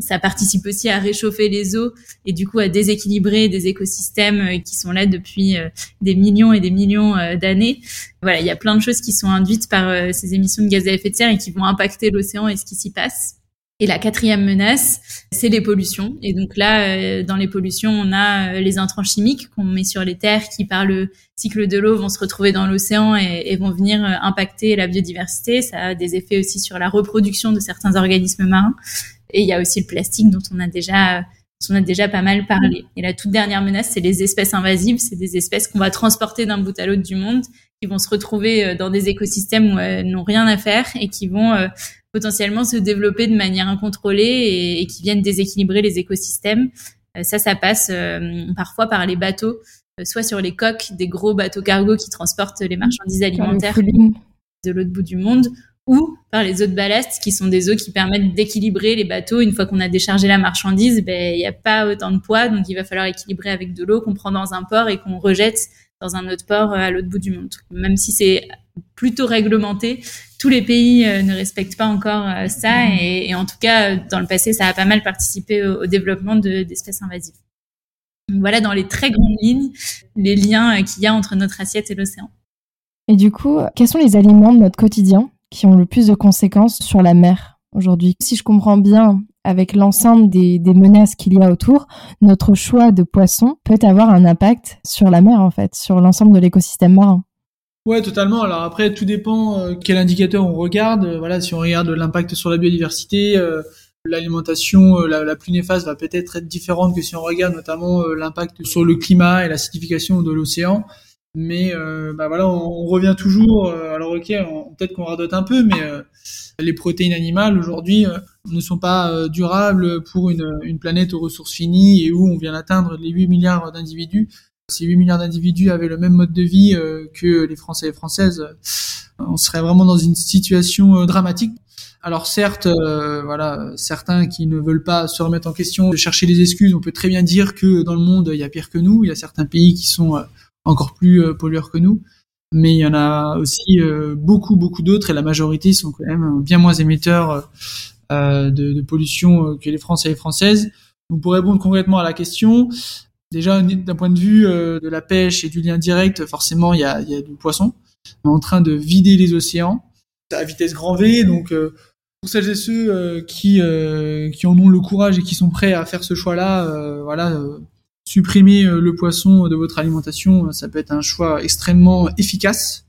Ça participe aussi à réchauffer les eaux et du coup à déséquilibrer des écosystèmes euh, qui sont là depuis des millions et des millions d'années. Voilà, il y a plein de choses qui sont induites par ces émissions de gaz à effet de serre et qui vont impacter l'océan et ce qui s'y passe. Et la quatrième menace, c'est les pollutions. Et donc là, euh, dans les pollutions, on a euh, les intrants chimiques qu'on met sur les terres qui, par le cycle de l'eau, vont se retrouver dans l'océan et, vont venir euh, impacter la biodiversité. Ça a des effets aussi sur la reproduction de certains organismes marins. Et il y a aussi le plastique dont on a déjà on a déjà pas mal parlé. Et la toute dernière menace, c'est les espèces invasives. C'est des espèces qu'on va transporter d'un bout à l'autre du monde, qui vont se retrouver dans des écosystèmes où elles n'ont rien à faire et qui vont potentiellement se développer de manière incontrôlée et, qui viennent déséquilibrer les écosystèmes. Euh, ça, ça passe euh, parfois par les bateaux soit sur les coques des gros bateaux cargo qui transportent les marchandises alimentaires de l'autre bout du monde, ou par les eaux de ballast, qui sont des eaux qui permettent d'équilibrer les bateaux. Une fois qu'on a déchargé la marchandise, ben il n'y a pas autant de poids, donc il va falloir équilibrer avec de l'eau qu'on prend dans un port et qu'on rejette dans un autre port à l'autre bout du monde. Même si c'est plutôt réglementé, tous les pays euh, ne respectent pas encore euh, ça, et, en tout cas, dans le passé, ça a pas mal participé au, développement d'espèces invasives. Donc voilà, dans les très grandes lignes, les liens euh, qu'il y a entre notre assiette et l'océan. Et du coup, quels sont les aliments de notre quotidien qui ont le plus de conséquences sur la mer aujourd'hui? Si je comprends bien, avec l'ensemble des, menaces qu'il y a autour, notre choix de poisson peut avoir un impact sur la mer, en fait, sur l'ensemble de l'écosystème marin. Ouais, totalement. Alors après, tout dépend euh, quel indicateur on regarde. Euh, voilà, si on regarde l'impact sur la biodiversité, euh, l'alimentation la, plus néfaste va peut-être être différente que si on regarde notamment l'impact sur le climat et l'acidification de l'océan. Mais euh, bah voilà, on, revient toujours. Euh, alors ok, peut-être qu'on radote un peu, mais euh, les protéines animales aujourd'hui ne sont pas durables pour une, une, planète aux ressources finies et où on vient d'atteindre les 8 milliards d'individus. Si 8 milliards d'individus avaient le même mode de vie que les Français et Françaises, on serait vraiment dans une situation dramatique. Alors certes, voilà, certains qui ne veulent pas se remettre en question, de chercher des excuses, on peut très bien dire que dans le monde il y a pire que nous. Il y a certains pays qui sont encore plus euh, pollueurs que nous. Mais il y en a aussi euh, beaucoup, beaucoup d'autres et la majorité sont quand même bien moins émetteurs euh, de, de, pollution que les Français et les Françaises. Donc pour répondre concrètement à la question, déjà d'un point de vue de la pêche et du lien direct, forcément il y a, y a du poisson. On est en train de vider les océans à vitesse grand V. Donc pour celles et ceux qui qui en ont le courage et qui sont prêts à faire ce choix-là, voilà, supprimer euh, le poisson de votre alimentation, euh, ça peut être un choix extrêmement efficace.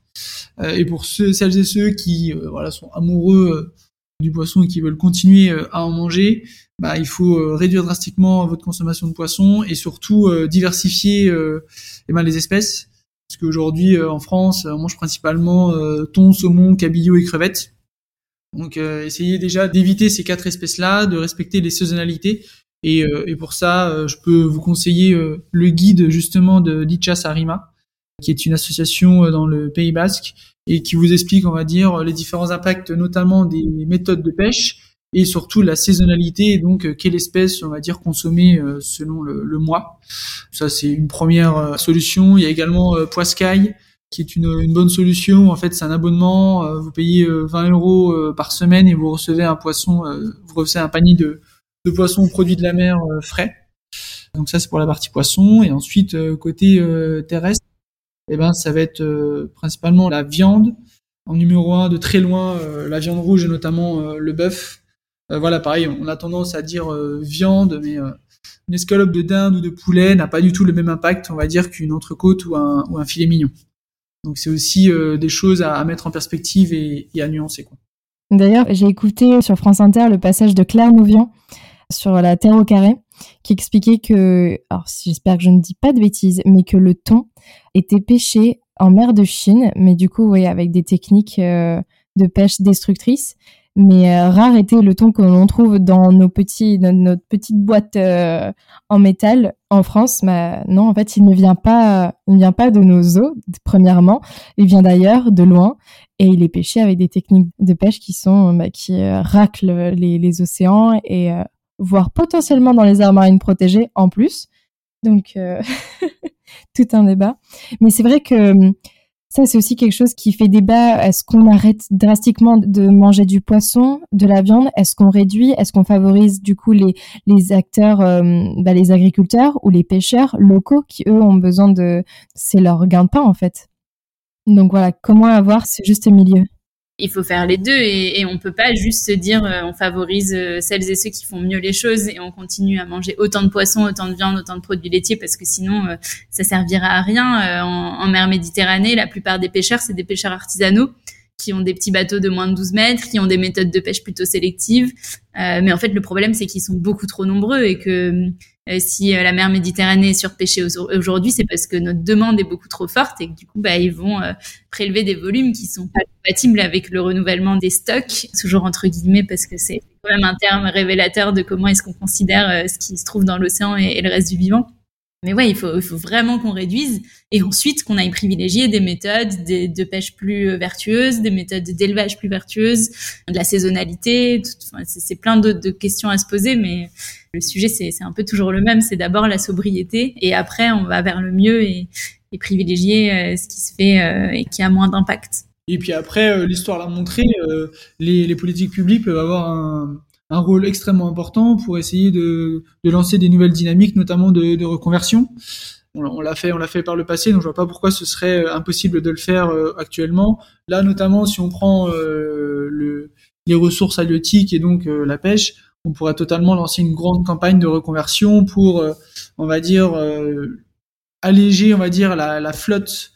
Euh, et pour ceux, celles et ceux qui voilà, sont amoureux du poisson et qui veulent continuer à en manger, bah, il faut réduire drastiquement votre consommation de poisson et surtout diversifier eh ben, les espèces. Parce qu'aujourd'hui, en France, on mange principalement thon, saumon, cabillaud et crevettes. Donc, essayez déjà d'éviter ces quatre espèces-là, de respecter les saisonnalités euh, et, pour ça, euh, je peux vous conseiller euh, le guide justement de Dichas Arima, qui est une association dans le Pays Basque et qui vous explique, on va dire, les différents impacts, notamment des méthodes de pêche et surtout la saisonnalité et donc quelle espèce, on va dire, consommer selon le, mois. Ça, c'est une première solution. Il y a également Poiscaille, qui est une, une, bonne solution. En fait, c'est un abonnement. vous payez 20 euros par semaine et vous recevez un poisson, vous recevez un panier de de poissons produits de la mer euh, frais. Donc ça c'est pour la partie poisson et ensuite euh, côté euh, terrestre, eh ben ça va être principalement la viande. En numéro un de très loin la viande rouge et notamment le bœuf. Voilà pareil, on a tendance à dire viande, mais une escalope de dinde ou de poulet n'a pas du tout le même impact, on va dire, qu'une entrecôte ou un, filet mignon. Donc c'est aussi des choses à, mettre en perspective et, à nuancer. D'ailleurs, j'ai écouté sur France Inter le passage de Claire Nouvian sur la Terre au carré, qui expliquait que, alors j'espère que je ne dis pas de bêtises, mais que le thon était pêché en mer de Chine, mais du coup, oui, avec des techniques euh, de pêche destructrices. Mais euh, rare était le thon que l'on trouve dans nos petits, dans notre petite boîte euh, en métal en France. Mais non, en fait, il ne vient pas, ne vient pas de nos eaux, premièrement. Il vient d'ailleurs, de loin, et il est pêché avec des techniques de pêche qui sont, bah, qui raclent les, les océans et voire potentiellement dans les aires marines protégées en plus. Donc, euh, tout un débat. Mais c'est vrai que hum, ça, c'est aussi quelque chose qui fait débat. Est-ce qu'on arrête drastiquement de manger du poisson, de la viande? Est-ce qu'on réduit? Est-ce qu'on favorise du coup les, acteurs, hum, bah, les agriculteurs ou les pêcheurs locaux qui, eux, ont besoin de... C'est leur gain de pain, en fait? Donc voilà, comment avoir ce juste milieu il faut faire les deux et, et on peut pas juste se dire euh, on favorise euh, celles et ceux qui font mieux les choses et on continue à manger autant de poissons, autant de viande, autant de produits laitiers parce que sinon euh, ça servira à rien. En, en, mer Méditerranée, la plupart des pêcheurs c'est des pêcheurs artisanaux qui ont des petits bateaux de moins de 12 mètres, qui ont des méthodes de pêche plutôt sélectives. mais en fait le problème c'est qu'ils sont beaucoup trop nombreux et que euh, si euh, la mer Méditerranée est surpêchée aujourd'hui, c'est parce que notre demande est beaucoup trop forte et que du coup, bah, ils vont euh, prélever des volumes qui sont pas compatibles avec le renouvellement des stocks, toujours entre guillemets, parce que c'est quand même un terme révélateur de comment est-ce qu'on considère ce qui se trouve dans l'océan et, le reste du vivant. Mais ouais, il faut, il faut vraiment qu'on réduise et ensuite qu'on aille privilégier des méthodes de pêche plus vertueuses, des méthodes d'élevage plus vertueuses, de la saisonnalité. c'est plein de, de questions à se poser, mais le sujet, c'est un peu toujours le même. C'est d'abord la sobriété et après, on va vers le mieux et, privilégier euh, ce qui se fait euh, et qui a moins d'impact. Et puis après, euh, l'histoire l'a montré, les, politiques publiques peuvent avoir un, rôle extrêmement important pour essayer de, lancer des nouvelles dynamiques, notamment de, reconversion. On, l'a fait, on l'a fait par le passé, donc je vois pas pourquoi ce serait impossible de le faire actuellement. Là, notamment, si on prend le, les ressources halieutiques et donc la pêche, on pourrait totalement lancer une grande campagne de reconversion pour, on va dire, alléger, on va dire, la, flotte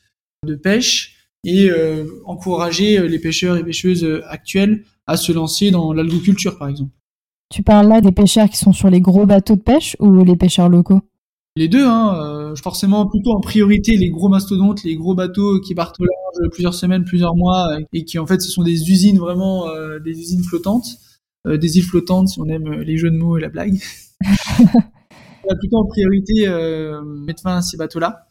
de pêche et euh, encourager euh, les pêcheurs et pêcheuses euh, actuels à se lancer dans l'algoculture, par exemple. Tu parles là des pêcheurs qui sont sur les gros bateaux de pêche ou les pêcheurs locaux? Les deux, hein, forcément plutôt en priorité les gros mastodontes, les gros bateaux qui partent au large plusieurs semaines, plusieurs mois, et qui en fait ce sont des usines vraiment, des usines flottantes, des îles flottantes si on aime les jeux de mots et la blague. va plutôt en priorité euh, mettre fin à ces bateaux-là.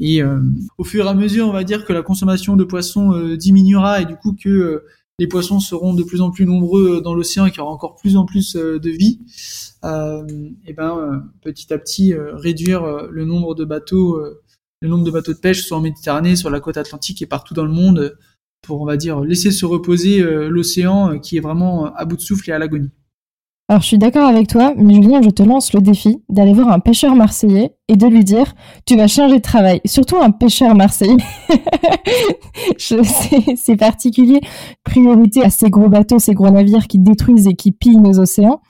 Et euh, au fur et à mesure, on va dire que la consommation de poissons euh, diminuera et du coup que les poissons seront de plus en plus nombreux dans l'océan et qu'il y aura encore plus en plus de vie, et ben petit à petit réduire le nombre de bateaux, le nombre de bateaux de pêche, soit en Méditerranée, sur la côte atlantique et partout dans le monde, pour on va dire laisser se reposer l'océan qui est vraiment à bout de souffle et à l'agonie. Alors je suis d'accord avec toi, mais Julien, je te lance le défi d'aller voir un pêcheur marseillais et de lui dire tu vas changer de travail. Surtout un pêcheur marseillais. c'est particulier. Priorité à ces gros bateaux, ces gros navires qui détruisent et qui pillent nos océans.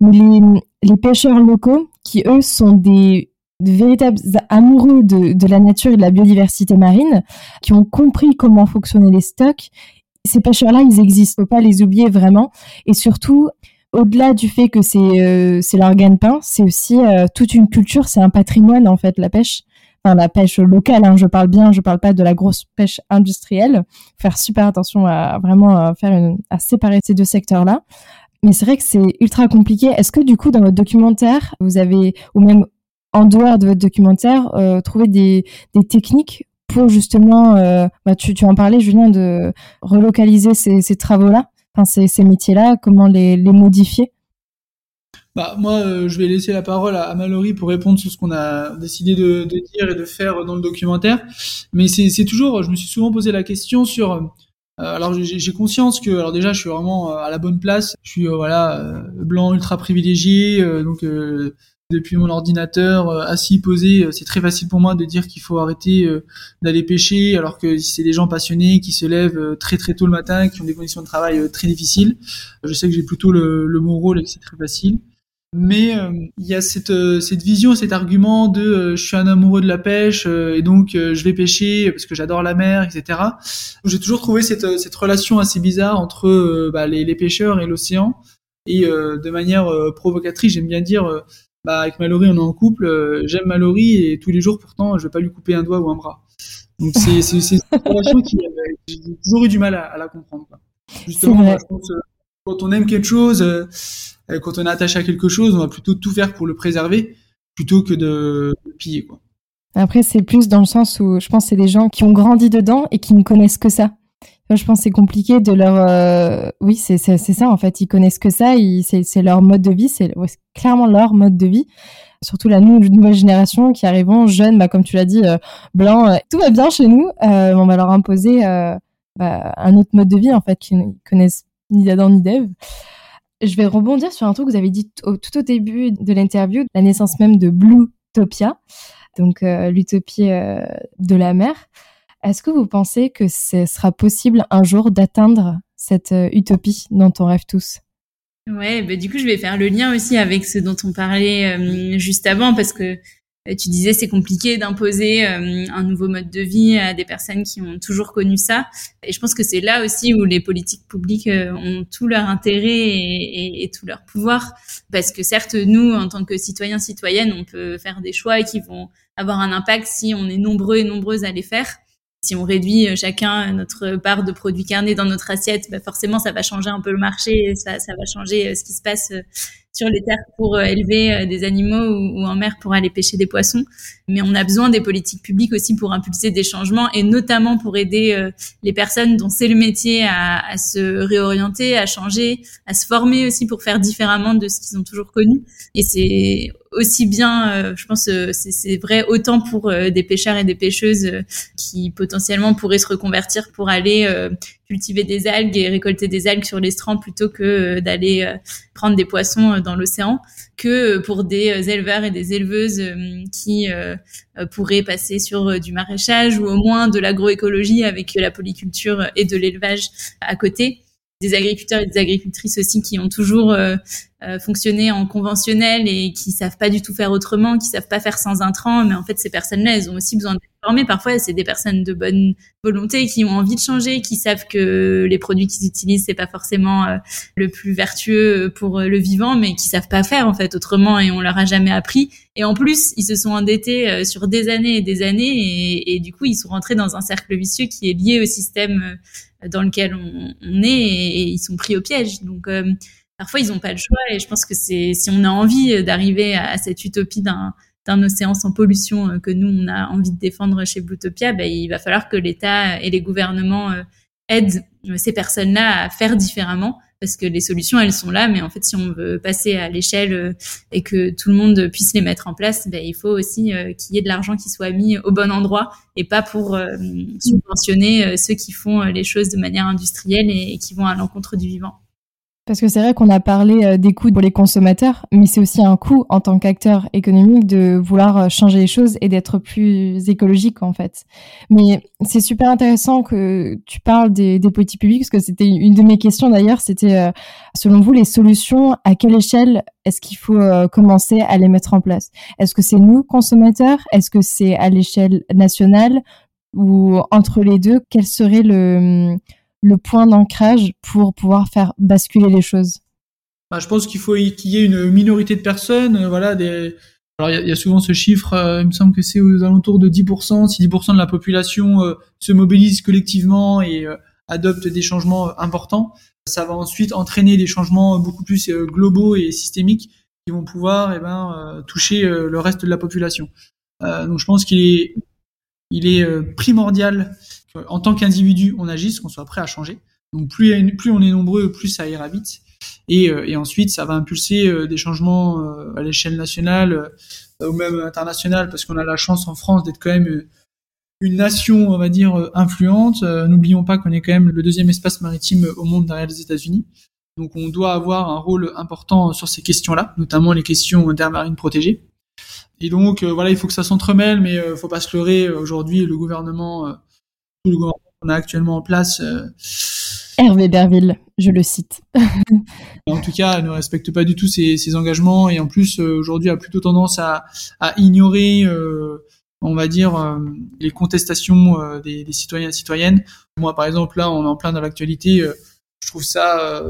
Mais les, pêcheurs locaux, qui eux sont des, véritables amoureux de, de la nature et de la biodiversité marine, qui ont compris comment fonctionnaient les stocks, ces pêcheurs-là, ils existent. Faut pas les oublier vraiment. Et surtout, au-delà du fait que c'est euh, c'est leur gagne-pain, c'est aussi euh, toute une culture, c'est un patrimoine en fait la pêche. Enfin la pêche locale, hein, je parle bien, je parle pas de la grosse pêche industrielle. Faire super attention à vraiment faire une, à séparer ces deux secteurs-là. Mais c'est vrai que c'est ultra compliqué. Est-ce que du coup dans votre documentaire, vous avez ou même en dehors de votre documentaire, euh, trouvé des, techniques pour justement, euh, bah, tu, en parlais Julien, de relocaliser ces, travaux-là ces, métiers-là, comment les, modifier? Bah, moi, euh, je vais laisser la parole à, Mallory pour répondre sur ce qu'on a décidé de, dire et de faire dans le documentaire. Mais c'est toujours, je me suis souvent posé la question sur. Alors j'ai conscience que, alors déjà, je suis vraiment à la bonne place. Je suis voilà blanc ultra privilégié, donc depuis mon ordinateur, euh, assis, posé, euh, c'est très facile pour moi de dire qu'il faut arrêter euh, d'aller pêcher, alors que c'est des gens passionnés qui se lèvent très très tôt le matin, qui ont des conditions de travail très difficiles. Je sais que j'ai plutôt le, le, bon rôle et que c'est très facile. Mais il y a cette, cette vision, cet argument de je suis un amoureux de la pêche et donc je vais pêcher parce que j'adore la mer, etc. J'ai toujours trouvé cette, cette relation assez bizarre entre bah, les, les, pêcheurs et l'océan. Et de manière provocatrice, j'aime bien dire bah, avec Mallory, on est en couple, euh, j'aime Mallory et tous les jours, pourtant, je vais pas lui couper un doigt ou un bras. Donc, c'est, c'est, c'est une relation qui, euh, j'ai toujours eu du mal à, la comprendre. Justement, je pense, euh, quand on aime quelque chose, quand on est attaché à quelque chose, on va plutôt tout faire pour le préserver plutôt que de le piller, quoi. Après, c'est plus dans le sens où je pense que c'est des gens qui ont grandi dedans et qui ne connaissent que ça je pense c'est compliqué de leur. Euh, oui, c'est ça en fait. Ils connaissent que ça. C'est leur mode de vie. C'est clairement leur mode de vie. Surtout la nouvelle génération qui arrivent jeunes, bah, comme tu l'as dit, euh, blancs. Euh, tout va bien chez nous. on va leur imposer bah, un autre mode de vie en fait qu'ils connaissent ni d'Adam ni d'Ève. Je vais rebondir sur un truc que vous avez dit tout au début de l'interview, la naissance même de Bluetopia, donc l'utopie de la mer. Est-ce que vous pensez que ce sera possible un jour d'atteindre cette euh, utopie dont on rêve tous? Ouais, bah du coup, je vais faire le lien aussi avec ce dont on parlait euh, juste avant, parce que euh, tu disais c'est compliqué d'imposer un nouveau mode de vie à des personnes qui ont toujours connu ça. Et je pense que c'est là aussi où les politiques publiques ont tout leur intérêt et, et, tout leur pouvoir, parce que certes, nous, en tant que citoyens, citoyennes, on peut faire des choix qui vont avoir un impact si on est nombreux et nombreuses à les faire si on réduit euh, chacun notre part de produits carnés dans notre assiette, bah forcément ça va changer un peu le marché, ça, ça va changer euh, ce qui se passe euh, sur les terres pour élever des animaux ou, en mer pour aller pêcher des poissons. Mais on a besoin des politiques publiques aussi pour impulser des changements et notamment pour aider les personnes dont c'est le métier à, à, se réorienter, à changer, à se former aussi pour faire différemment de ce qu'ils ont toujours connu. Et c'est aussi bien, euh, je pense, euh, c'est vrai autant pour euh, des pêcheurs et des pêcheuses qui potentiellement pourraient se reconvertir pour aller cultiver des algues et récolter des algues sur l'estran plutôt que d'aller prendre des poissons dans l'océan, que pour des éleveurs et des éleveuses qui pourraient passer sur du maraîchage ou au moins de l'agroécologie avec la polyculture et de l'élevage à côté. Des agriculteurs et des agricultrices aussi qui ont toujours euh, euh, fonctionné en conventionnel et qui savent pas du tout faire autrement, qui savent pas faire sans intrants. Mais en fait, ces personnes-là, elles ont aussi besoin de former. Parfois, c'est des personnes de bonne volonté qui ont envie de changer, qui savent que les produits qu'ils utilisent c'est pas forcément euh, le plus vertueux pour le vivant, mais qui savent pas faire en fait autrement et on leur a jamais appris. Et en plus, ils se sont endettés sur des années et des années et, et, du coup, ils sont rentrés dans un cercle vicieux qui est lié au système dans lequel on, est et, ils sont pris au piège. Donc euh, parfois ils n'ont pas le choix et je pense que c'est si on a envie d'arriver à, cette utopie d'un d'un océan sans pollution euh, que nous on a envie de défendre chez Bluetopia, ben, il va falloir que l'État et les gouvernements euh, aident ces personnes-là à faire différemment parce que les solutions elles sont là mais en fait si on veut passer à l'échelle euh, et que tout le monde puisse les mettre en place ben, il faut aussi euh, qu'il y ait de l'argent qui soit mis au bon endroit et pas pour euh, subventionner ceux qui font les choses de manière industrielle et qui vont à l'encontre du vivant. Parce que c'est vrai qu'on a parlé euh, des coûts pour les consommateurs, mais c'est aussi un coût en tant qu'acteur économique de vouloir euh, changer les choses et d'être plus écologique en fait. Mais c'est super intéressant que tu parles des, des politiques publiques, parce que c'était une de mes questions d'ailleurs, c'était euh, selon vous les solutions, à quelle échelle est-ce qu'il faut commencer à les mettre en place? Est-ce que c'est nous consommateurs? Est-ce que c'est à l'échelle nationale? Ou entre les deux? Quel serait le le point d'ancrage pour pouvoir faire basculer les choses bah, Je pense qu'il faut qu'il y ait une minorité de personnes, euh, voilà. Alors il y, a souvent ce chiffre, euh, il me semble que c'est aux alentours de 10%, si 10% de la population euh, se mobilise collectivement et adopte des changements importants, ça va ensuite entraîner des changements beaucoup plus globaux et systémiques qui vont pouvoir eh ben, toucher le reste de la population. donc je pense qu'il est, il est primordial en tant qu'individu, on agisse, qu'on soit prêt à changer. Donc plus, on est nombreux, plus ça ira vite. Et, euh, ensuite, ça va impulser euh, des changements euh, à l'échelle nationale ou même internationale, parce qu'on a la chance en France d'être quand même une nation, on va dire, influente. N'oublions pas qu'on est quand même le deuxième espace maritime au monde derrière les États-Unis. Donc on doit avoir un rôle important sur ces questions-là, notamment les questions d'air marine protégée. Et donc voilà, il faut que ça s'entremêle, mais faut pas se leurrer. Aujourd'hui, le gouvernement le gouvernement qu'on a actuellement en place. Euh, Hervé Berville, je le cite. en tout cas, ne respecte pas du tout ses, engagements et en plus euh, aujourd'hui a plutôt tendance à, ignorer, euh, on va dire, les contestations des, citoyens et citoyennes. Moi, par exemple, là, on est en plein dans l'actualité. je trouve ça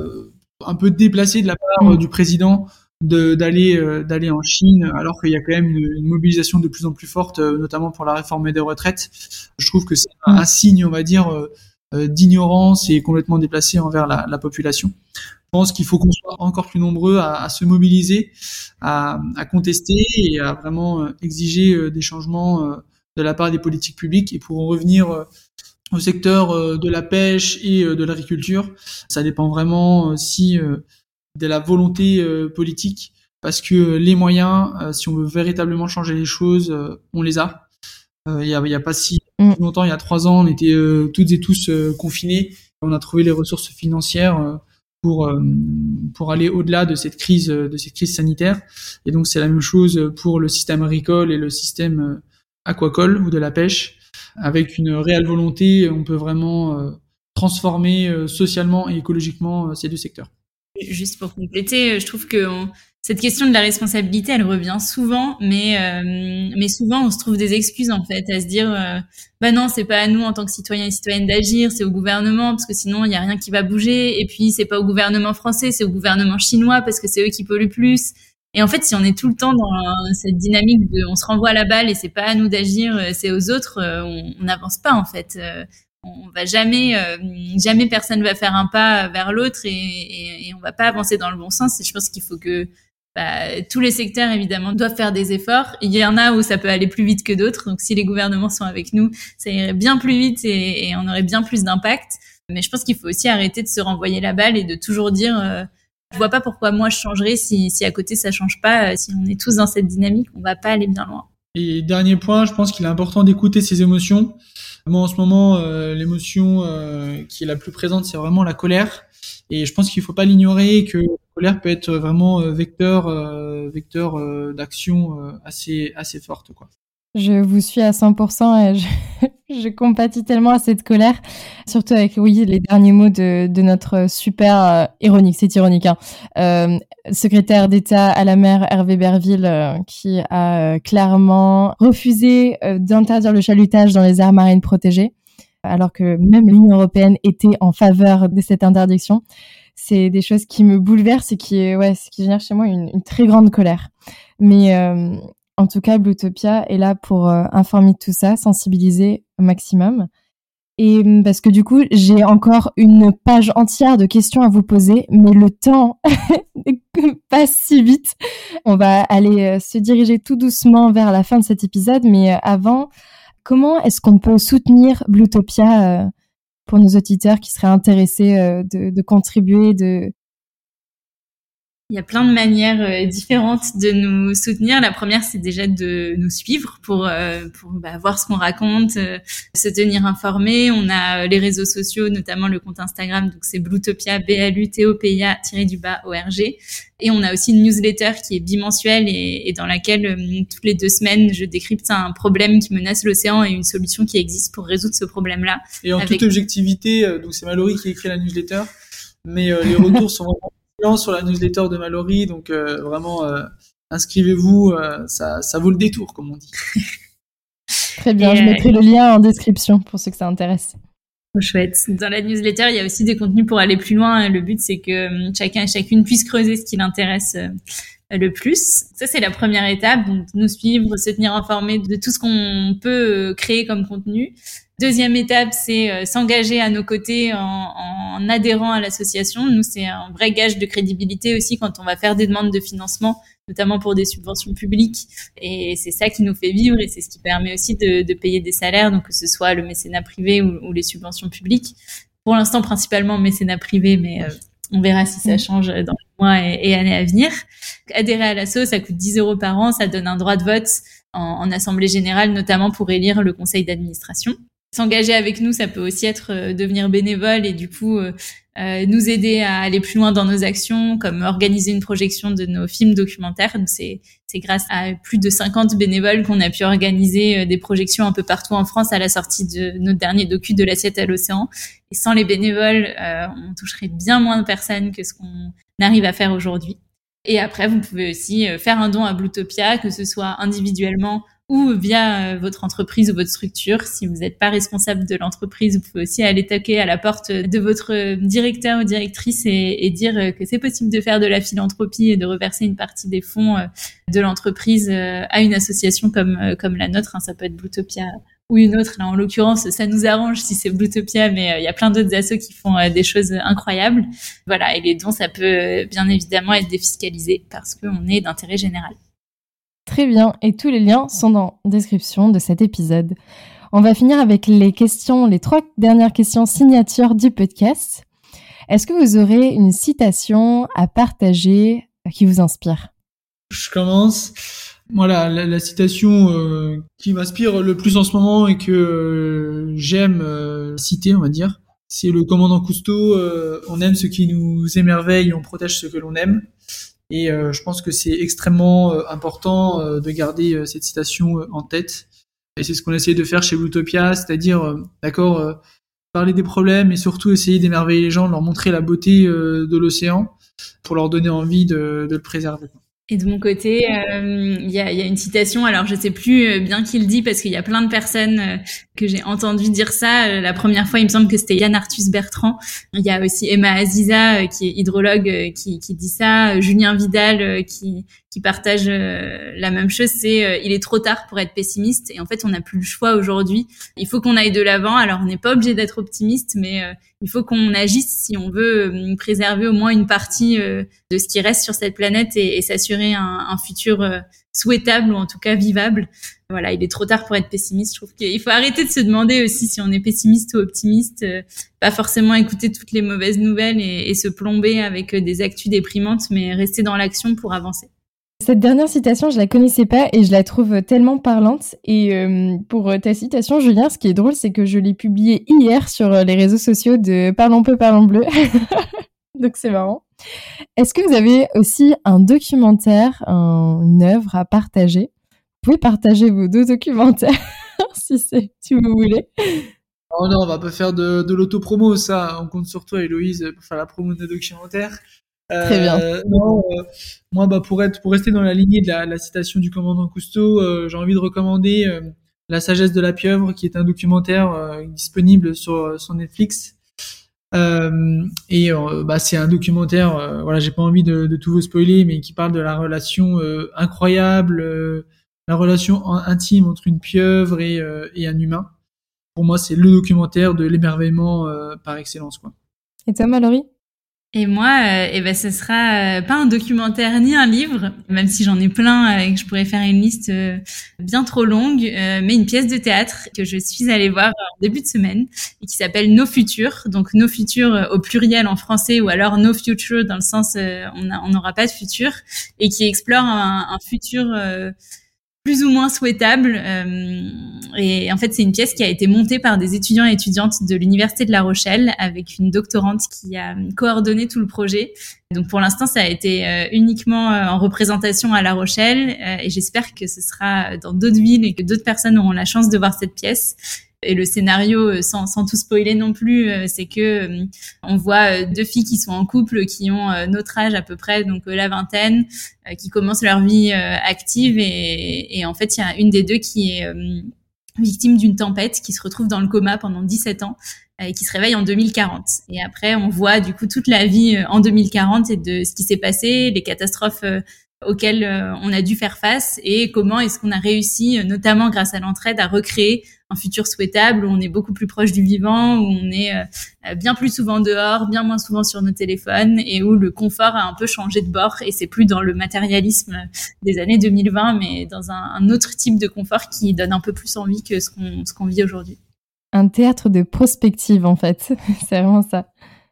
un peu déplacé de la part mm. du président d'aller euh, d'aller en Chine alors qu'il y a quand même une, mobilisation de plus en plus forte euh, notamment pour la réforme des retraites. Je trouve que c'est un, signe on va dire euh, d'ignorance et complètement déplacé envers la, la population. Je pense qu'il faut qu'on soit encore plus nombreux à, à se mobiliser à, à, contester et à vraiment exiger des changements de la part des politiques publiques. Et pour en revenir au secteur de la pêche et de l'agriculture ça dépend vraiment si de la volonté euh, politique, parce que les moyens, euh, si on veut véritablement changer les choses, euh, on les a. Il y a, pas si mm. longtemps, il y a trois ans, on était toutes et tous confinés. On a trouvé les ressources financières pour pour aller au-delà de cette crise de cette crise sanitaire. Et donc c'est la même chose pour le système agricole et le système aquacole ou de la pêche. Avec une réelle volonté, on peut vraiment transformer socialement et écologiquement ces deux secteurs. Juste pour compléter, je trouve que cette question de la responsabilité, elle revient souvent, mais euh, mais souvent on se trouve des excuses en fait à se dire euh, bah non c'est pas à nous en tant que citoyens et citoyennes d'agir, c'est au gouvernement parce que sinon il y a rien qui va bouger et puis c'est pas au gouvernement français, c'est au gouvernement chinois parce que c'est eux qui polluent plus. Et en fait, si on est tout le temps dans cette dynamique de on se renvoie la balle et c'est pas à nous d'agir, euh, c'est aux autres, on n'avance pas en fait on va jamais, euh, jamais personne va faire un pas vers l'autre et, et, et, on va pas avancer dans le bon sens. Et je pense qu'il faut que bah, tous les secteurs évidemment doivent faire des efforts. Il y en a où ça peut aller plus vite que d'autres. Donc si les gouvernements sont avec nous, ça irait bien plus vite et, on aurait bien plus d'impact. Mais je pense qu'il faut aussi arrêter de se renvoyer la balle et de toujours dire euh, je vois pas pourquoi moi je changerais si, si à côté ça change pas. Si on est tous dans cette dynamique, on va pas aller bien loin. Et dernier point, je pense qu'il est important d'écouter ses émotions. Moi en ce moment, euh, l'émotion euh, qui est la plus présente, c'est vraiment la colère. Et je pense qu'il faut pas l'ignorer que la colère peut être vraiment euh, vecteur, vecteur d'action assez, assez forte, quoi. Je vous suis à 100% et je, je, compatis tellement à cette colère, surtout avec oui les derniers mots de, de notre super ironique, c'est ironique, hein, euh, secrétaire d'État à la mer Hervé Berville qui a clairement refusé d'interdire le chalutage dans les aires marines protégées alors que même l'Union européenne était en faveur de cette interdiction. C'est des choses qui me bouleversent et qui, ouais, qui génèrent chez moi une, très grande colère. Mais euh, en tout cas, Bluetopia est là pour euh, informer de tout ça, sensibiliser au maximum. Et mm, parce que du coup, j'ai encore une page entière de questions à vous poser, mais le temps passe si vite. On va aller euh, se diriger tout doucement vers la fin de cet épisode, mais avant, Comment est-ce qu'on peut soutenir Bluetopia euh, pour nos auditeurs qui seraient intéressés euh, de, de, contribuer, de, il y a plein de manières euh, différentes de nous soutenir. La première, c'est déjà de nous suivre pour, euh, pour bah, voir ce qu'on raconte, euh, se tenir informé. On a les réseaux sociaux, notamment le compte Instagram, donc c'est B-L-U-T-O-P-I-A, O-R-G. Et on a aussi une newsletter qui est bimensuelle et, et dans laquelle, toutes les deux semaines, je décrypte un problème qui menace l'océan et une solution qui existe pour résoudre ce problème-là. Et en toute objectivité, donc c'est Mallory qui écrit la newsletter, mais les retours sont vraiment sur la newsletter de Mallory, donc euh, vraiment euh, inscrivez-vous, euh, ça, ça vaut le détour, comme on dit. Très bien, je mettrai le lien en description pour ceux que ça intéresse. Chouette. Dans la newsletter, il y a aussi des contenus pour aller plus loin. Le but, c'est que chacun et chacune puisse creuser ce qui l'intéresse le plus. Ça, c'est la première étape. Donc, nous suivre, se tenir informé de tout ce qu'on peut créer comme contenu. Deuxième étape, c'est euh, s'engager à nos côtés en, adhérant à l'association. Nous, c'est un vrai gage de crédibilité aussi quand on va faire des demandes de financement, notamment pour des subventions publiques. Et c'est ça qui nous fait vivre et c'est ce qui permet aussi de, payer des salaires, donc que ce soit le mécénat privé ou, les subventions publiques. Pour l'instant, principalement mécénat privé, mais euh, on verra si ça change dans les mois et, années à venir. Adhérer à l'asso, ça coûte 10 euros par an, ça donne un droit de vote en assemblée générale, notamment pour élire le conseil d'administration s'engager avec nous, ça peut aussi être euh, devenir bénévole et du coup euh, euh, nous aider à aller plus loin dans nos actions, comme organiser une projection de nos films documentaires. Donc c'est c'est grâce à plus de 50 bénévoles qu'on a pu organiser des projections un peu partout en France à la sortie de notre dernier docu de l'assiette à l'océan. Et sans les bénévoles, on toucherait bien moins de personnes que ce qu'on arrive à faire aujourd'hui. Et après, vous pouvez aussi faire un don à Bluetopia, que ce soit individuellement ou via euh, votre entreprise ou votre structure. Si vous n'êtes pas responsable de l'entreprise, vous pouvez aussi aller toquer à la porte de votre directeur ou directrice et, dire euh, que c'est possible de faire de la philanthropie et de reverser une partie des fonds euh, de l'entreprise à une association comme comme la nôtre. Hein. Ça peut être Bluetopia ou une autre. Là, en l'occurrence, ça nous arrange si c'est Bluetopia, mais il y a plein d'autres assos qui font des choses incroyables. Voilà, et les dons, ça peut bien évidemment être défiscalisé parce qu'on est d'intérêt général. Très bien, et tous les liens sont dans la description de cet épisode. On va finir avec les questions, les trois dernières questions signatures du podcast. Est-ce que vous aurez une citation à partager qui vous inspire? Je commence. Voilà, la, citation euh, qui m'inspire le plus en ce moment et que euh, j'aime euh, citer, on va dire, c'est le commandant Cousteau. on aime ce qui nous émerveille, on protège ce que l'on aime. Et euh, je pense que c'est extrêmement euh, important euh, de garder cette citation en tête. Et c'est ce qu'on essaie de faire chez Bluetopia, c'est-à-dire, d'accord, parler des problèmes et surtout essayer d'émerveiller les gens, leur montrer la beauté de l'océan pour leur donner envie de le préserver. Et de mon côté, euh, il y, a, y, a, une citation. Alors, je sais plus euh, bien qui le dit parce qu'il y a plein de personnes euh, que j'ai entendu dire ça. La première fois, il me semble que c'était Yann Arthus Bertrand. Il y a aussi Emma Aziza qui est hydrologue qui, qui dit ça. Julien Vidal qui, qui partage la même chose. C'est il est trop tard pour être pessimiste. Et en fait, on n'a plus le choix aujourd'hui. Il faut qu'on aille de l'avant. Alors, on n'est pas obligé d'être optimiste, mais il faut qu'on agisse si on veut euh, préserver au moins une partie euh, de ce qui reste sur cette planète et, s'assurer un, futur euh, souhaitable ou en tout cas vivable. Voilà, il est trop tard pour être pessimiste. Je trouve qu'il faut arrêter de se demander aussi si on est pessimiste ou optimiste, pas forcément écouter toutes les mauvaises nouvelles et se plomber avec des actus déprimantes, mais rester dans l'action pour avancer. Cette dernière citation, je la connaissais pas et je la trouve tellement parlante. Et euh, pour ta citation, Julien, ce qui est drôle, c'est que je l'ai publiée hier sur les réseaux sociaux de Parlons peu, parlons bleu. Donc c'est marrant. Est-ce que vous avez aussi un documentaire, une œuvre à partager? Vous pouvez partager vos deux documentaires si si vous voulez. Oh non, on va pas faire de, de l'autopromo, ça. On compte sur toi, Héloïse, pour faire la promo de nos documentaires. Très bien. Euh, non, euh, moi, bah, pour être, pour rester dans la lignée de la, la citation du commandant Cousteau, euh, j'ai envie de recommander La sagesse de la pieuvre, qui est un documentaire disponible sur, sur Netflix. et bah, c'est un documentaire, voilà, j'ai pas envie de, de, tout vous spoiler, mais qui parle de la relation incroyable, la relation intime entre une pieuvre et, et un humain. Pour moi, c'est le documentaire de l'émerveillement par excellence, quoi. Et toi, Mallory? Et moi, euh, eh ben, ce sera euh, pas un documentaire ni un livre, même si j'en ai plein et que je pourrais faire une liste euh, bien trop longue, mais une pièce de théâtre que je suis allée voir en début de semaine et qui s'appelle Nos Futurs. Donc Nos Futurs au pluriel en français ou alors No Future dans le sens on n'aura pas de futur et qui explore un, un futur plus ou moins souhaitable. Euh, et en fait, c'est une pièce qui a été montée par des étudiants et étudiantes de l'Université de La Rochelle avec une doctorante qui a coordonné tout le projet. Donc pour l'instant, ça a été euh, uniquement euh, en représentation à La Rochelle et j'espère que ce sera dans d'autres villes et que d'autres personnes auront la chance de voir cette pièce. Et le scénario, euh, sans, sans tout spoiler non plus, euh, c'est que euh, on voit deux filles qui sont en couple, qui ont notre âge à peu près, donc la vingtaine, qui commencent leur vie active et, et, en fait il y a une des deux qui est victime d'une tempête, qui se retrouve dans le coma pendant 17 ans et qui se réveille en 2040. Et après, on voit du coup toute la vie en 2040 et de ce qui s'est passé, les catastrophes auxquelles on a dû faire face et comment est-ce qu'on a réussi, notamment grâce à l'entraide, à recréer un futur souhaitable où on est beaucoup plus proche du vivant, où on est euh, bien plus souvent dehors, bien moins souvent sur nos téléphones et où le confort a un peu changé de bord et c'est plus dans le matérialisme des années 2020 mais dans un, autre type de confort qui donne un peu plus envie que ce qu'on ce vit aujourd'hui. Un théâtre de prospective en fait, c'est vraiment ça.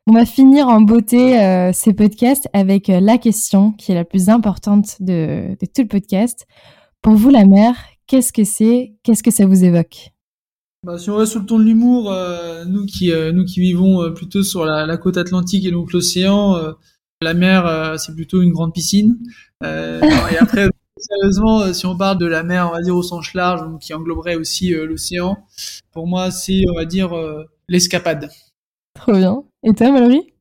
On va finir en beauté euh, ces podcasts avec euh, la question qui est la plus importante de, de tout le podcast. Pour vous, la mer, qu'est-ce que c'est? Qu'est-ce que ça vous évoque? Bah, si on reste sur le ton de l'humour, euh, nous qui euh, nous qui vivons euh, plutôt sur la, la, côte atlantique et donc l'océan, la mer c'est plutôt une grande piscine. et après, sérieusement, si on parle de la mer, on va dire au sens large, donc qui engloberait aussi l'océan, pour moi c'est on va dire l'escapade. Trop bien. Et toi, Valérie?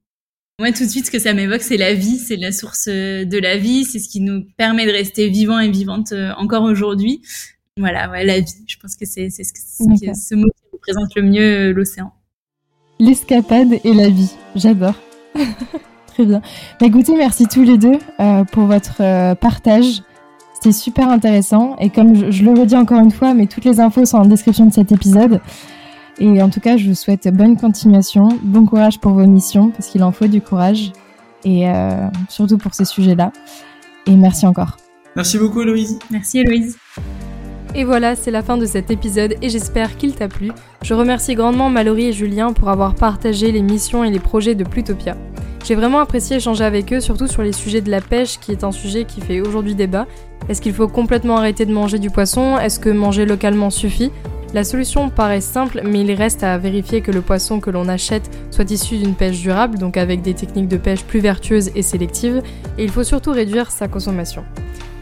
Moi, tout de suite, ce que ça m'évoque, c'est la vie, c'est la source de la vie, c'est ce qui nous permet de rester vivants et vivantes encore aujourd'hui. Voilà, ouais, la vie. Je pense que c'est ce, ce mot qui représente le mieux euh, l'océan. L'escapade et la vie. J'adore. Très bien. Bah, écoutez, merci tous les deux euh, pour votre euh, partage. C'était super intéressant. Et comme je, je, le redis encore une fois, mais toutes les infos sont en description de cet épisode. Et en tout cas, je vous souhaite bonne continuation, bon courage pour vos missions, parce qu'il en faut du courage. Et surtout pour ces sujets-là. Et merci encore. Merci beaucoup, Héloïse. Merci, Héloïse. Et voilà, c'est la fin de cet épisode et j'espère qu'il t'a plu. Je remercie grandement Mallory et Julien pour avoir partagé les missions et les projets de Plutopia. J'ai vraiment apprécié échanger avec eux, surtout sur les sujets de la pêche, qui est un sujet qui fait aujourd'hui débat. Est-ce qu'il faut complètement arrêter de manger du poisson? Est-ce que manger localement suffit? La solution paraît simple, mais il reste à vérifier que le poisson que l'on achète soit issu d'une pêche durable, donc avec des techniques de pêche plus vertueuses et sélectives, et il faut surtout réduire sa consommation.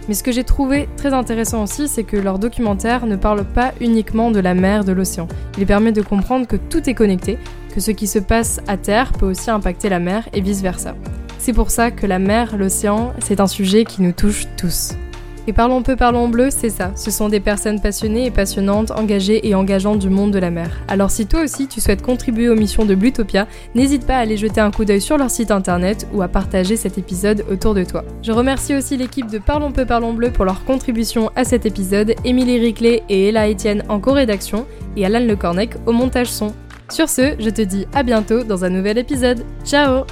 Mais ce que j'ai trouvé très intéressant aussi, c'est que leur documentaire ne parle pas uniquement de la mer, de l'océan. Il permet de comprendre que tout est connecté, que ce qui se passe à terre peut aussi impacter la mer et vice-versa. C'est pour ça que la mer, l'océan, c'est un sujet qui nous touche tous. Et Parlons peu, parlons bleu, c'est ça. Ce sont des personnes passionnées et passionnantes, engagées et engageantes du monde de la mer. Alors si toi aussi tu souhaites contribuer aux missions de Blutopia, n'hésite pas à aller jeter un coup d'œil sur leur site internet ou à partager cet épisode autour de toi. Je remercie aussi l'équipe de Parlons peu, parlons bleu pour leur contribution à cet épisode, Émilie Riclet et Ella Etienne en co-rédaction et Alan Lecornec au montage son. Sur ce, je te dis à bientôt dans un nouvel épisode. Ciao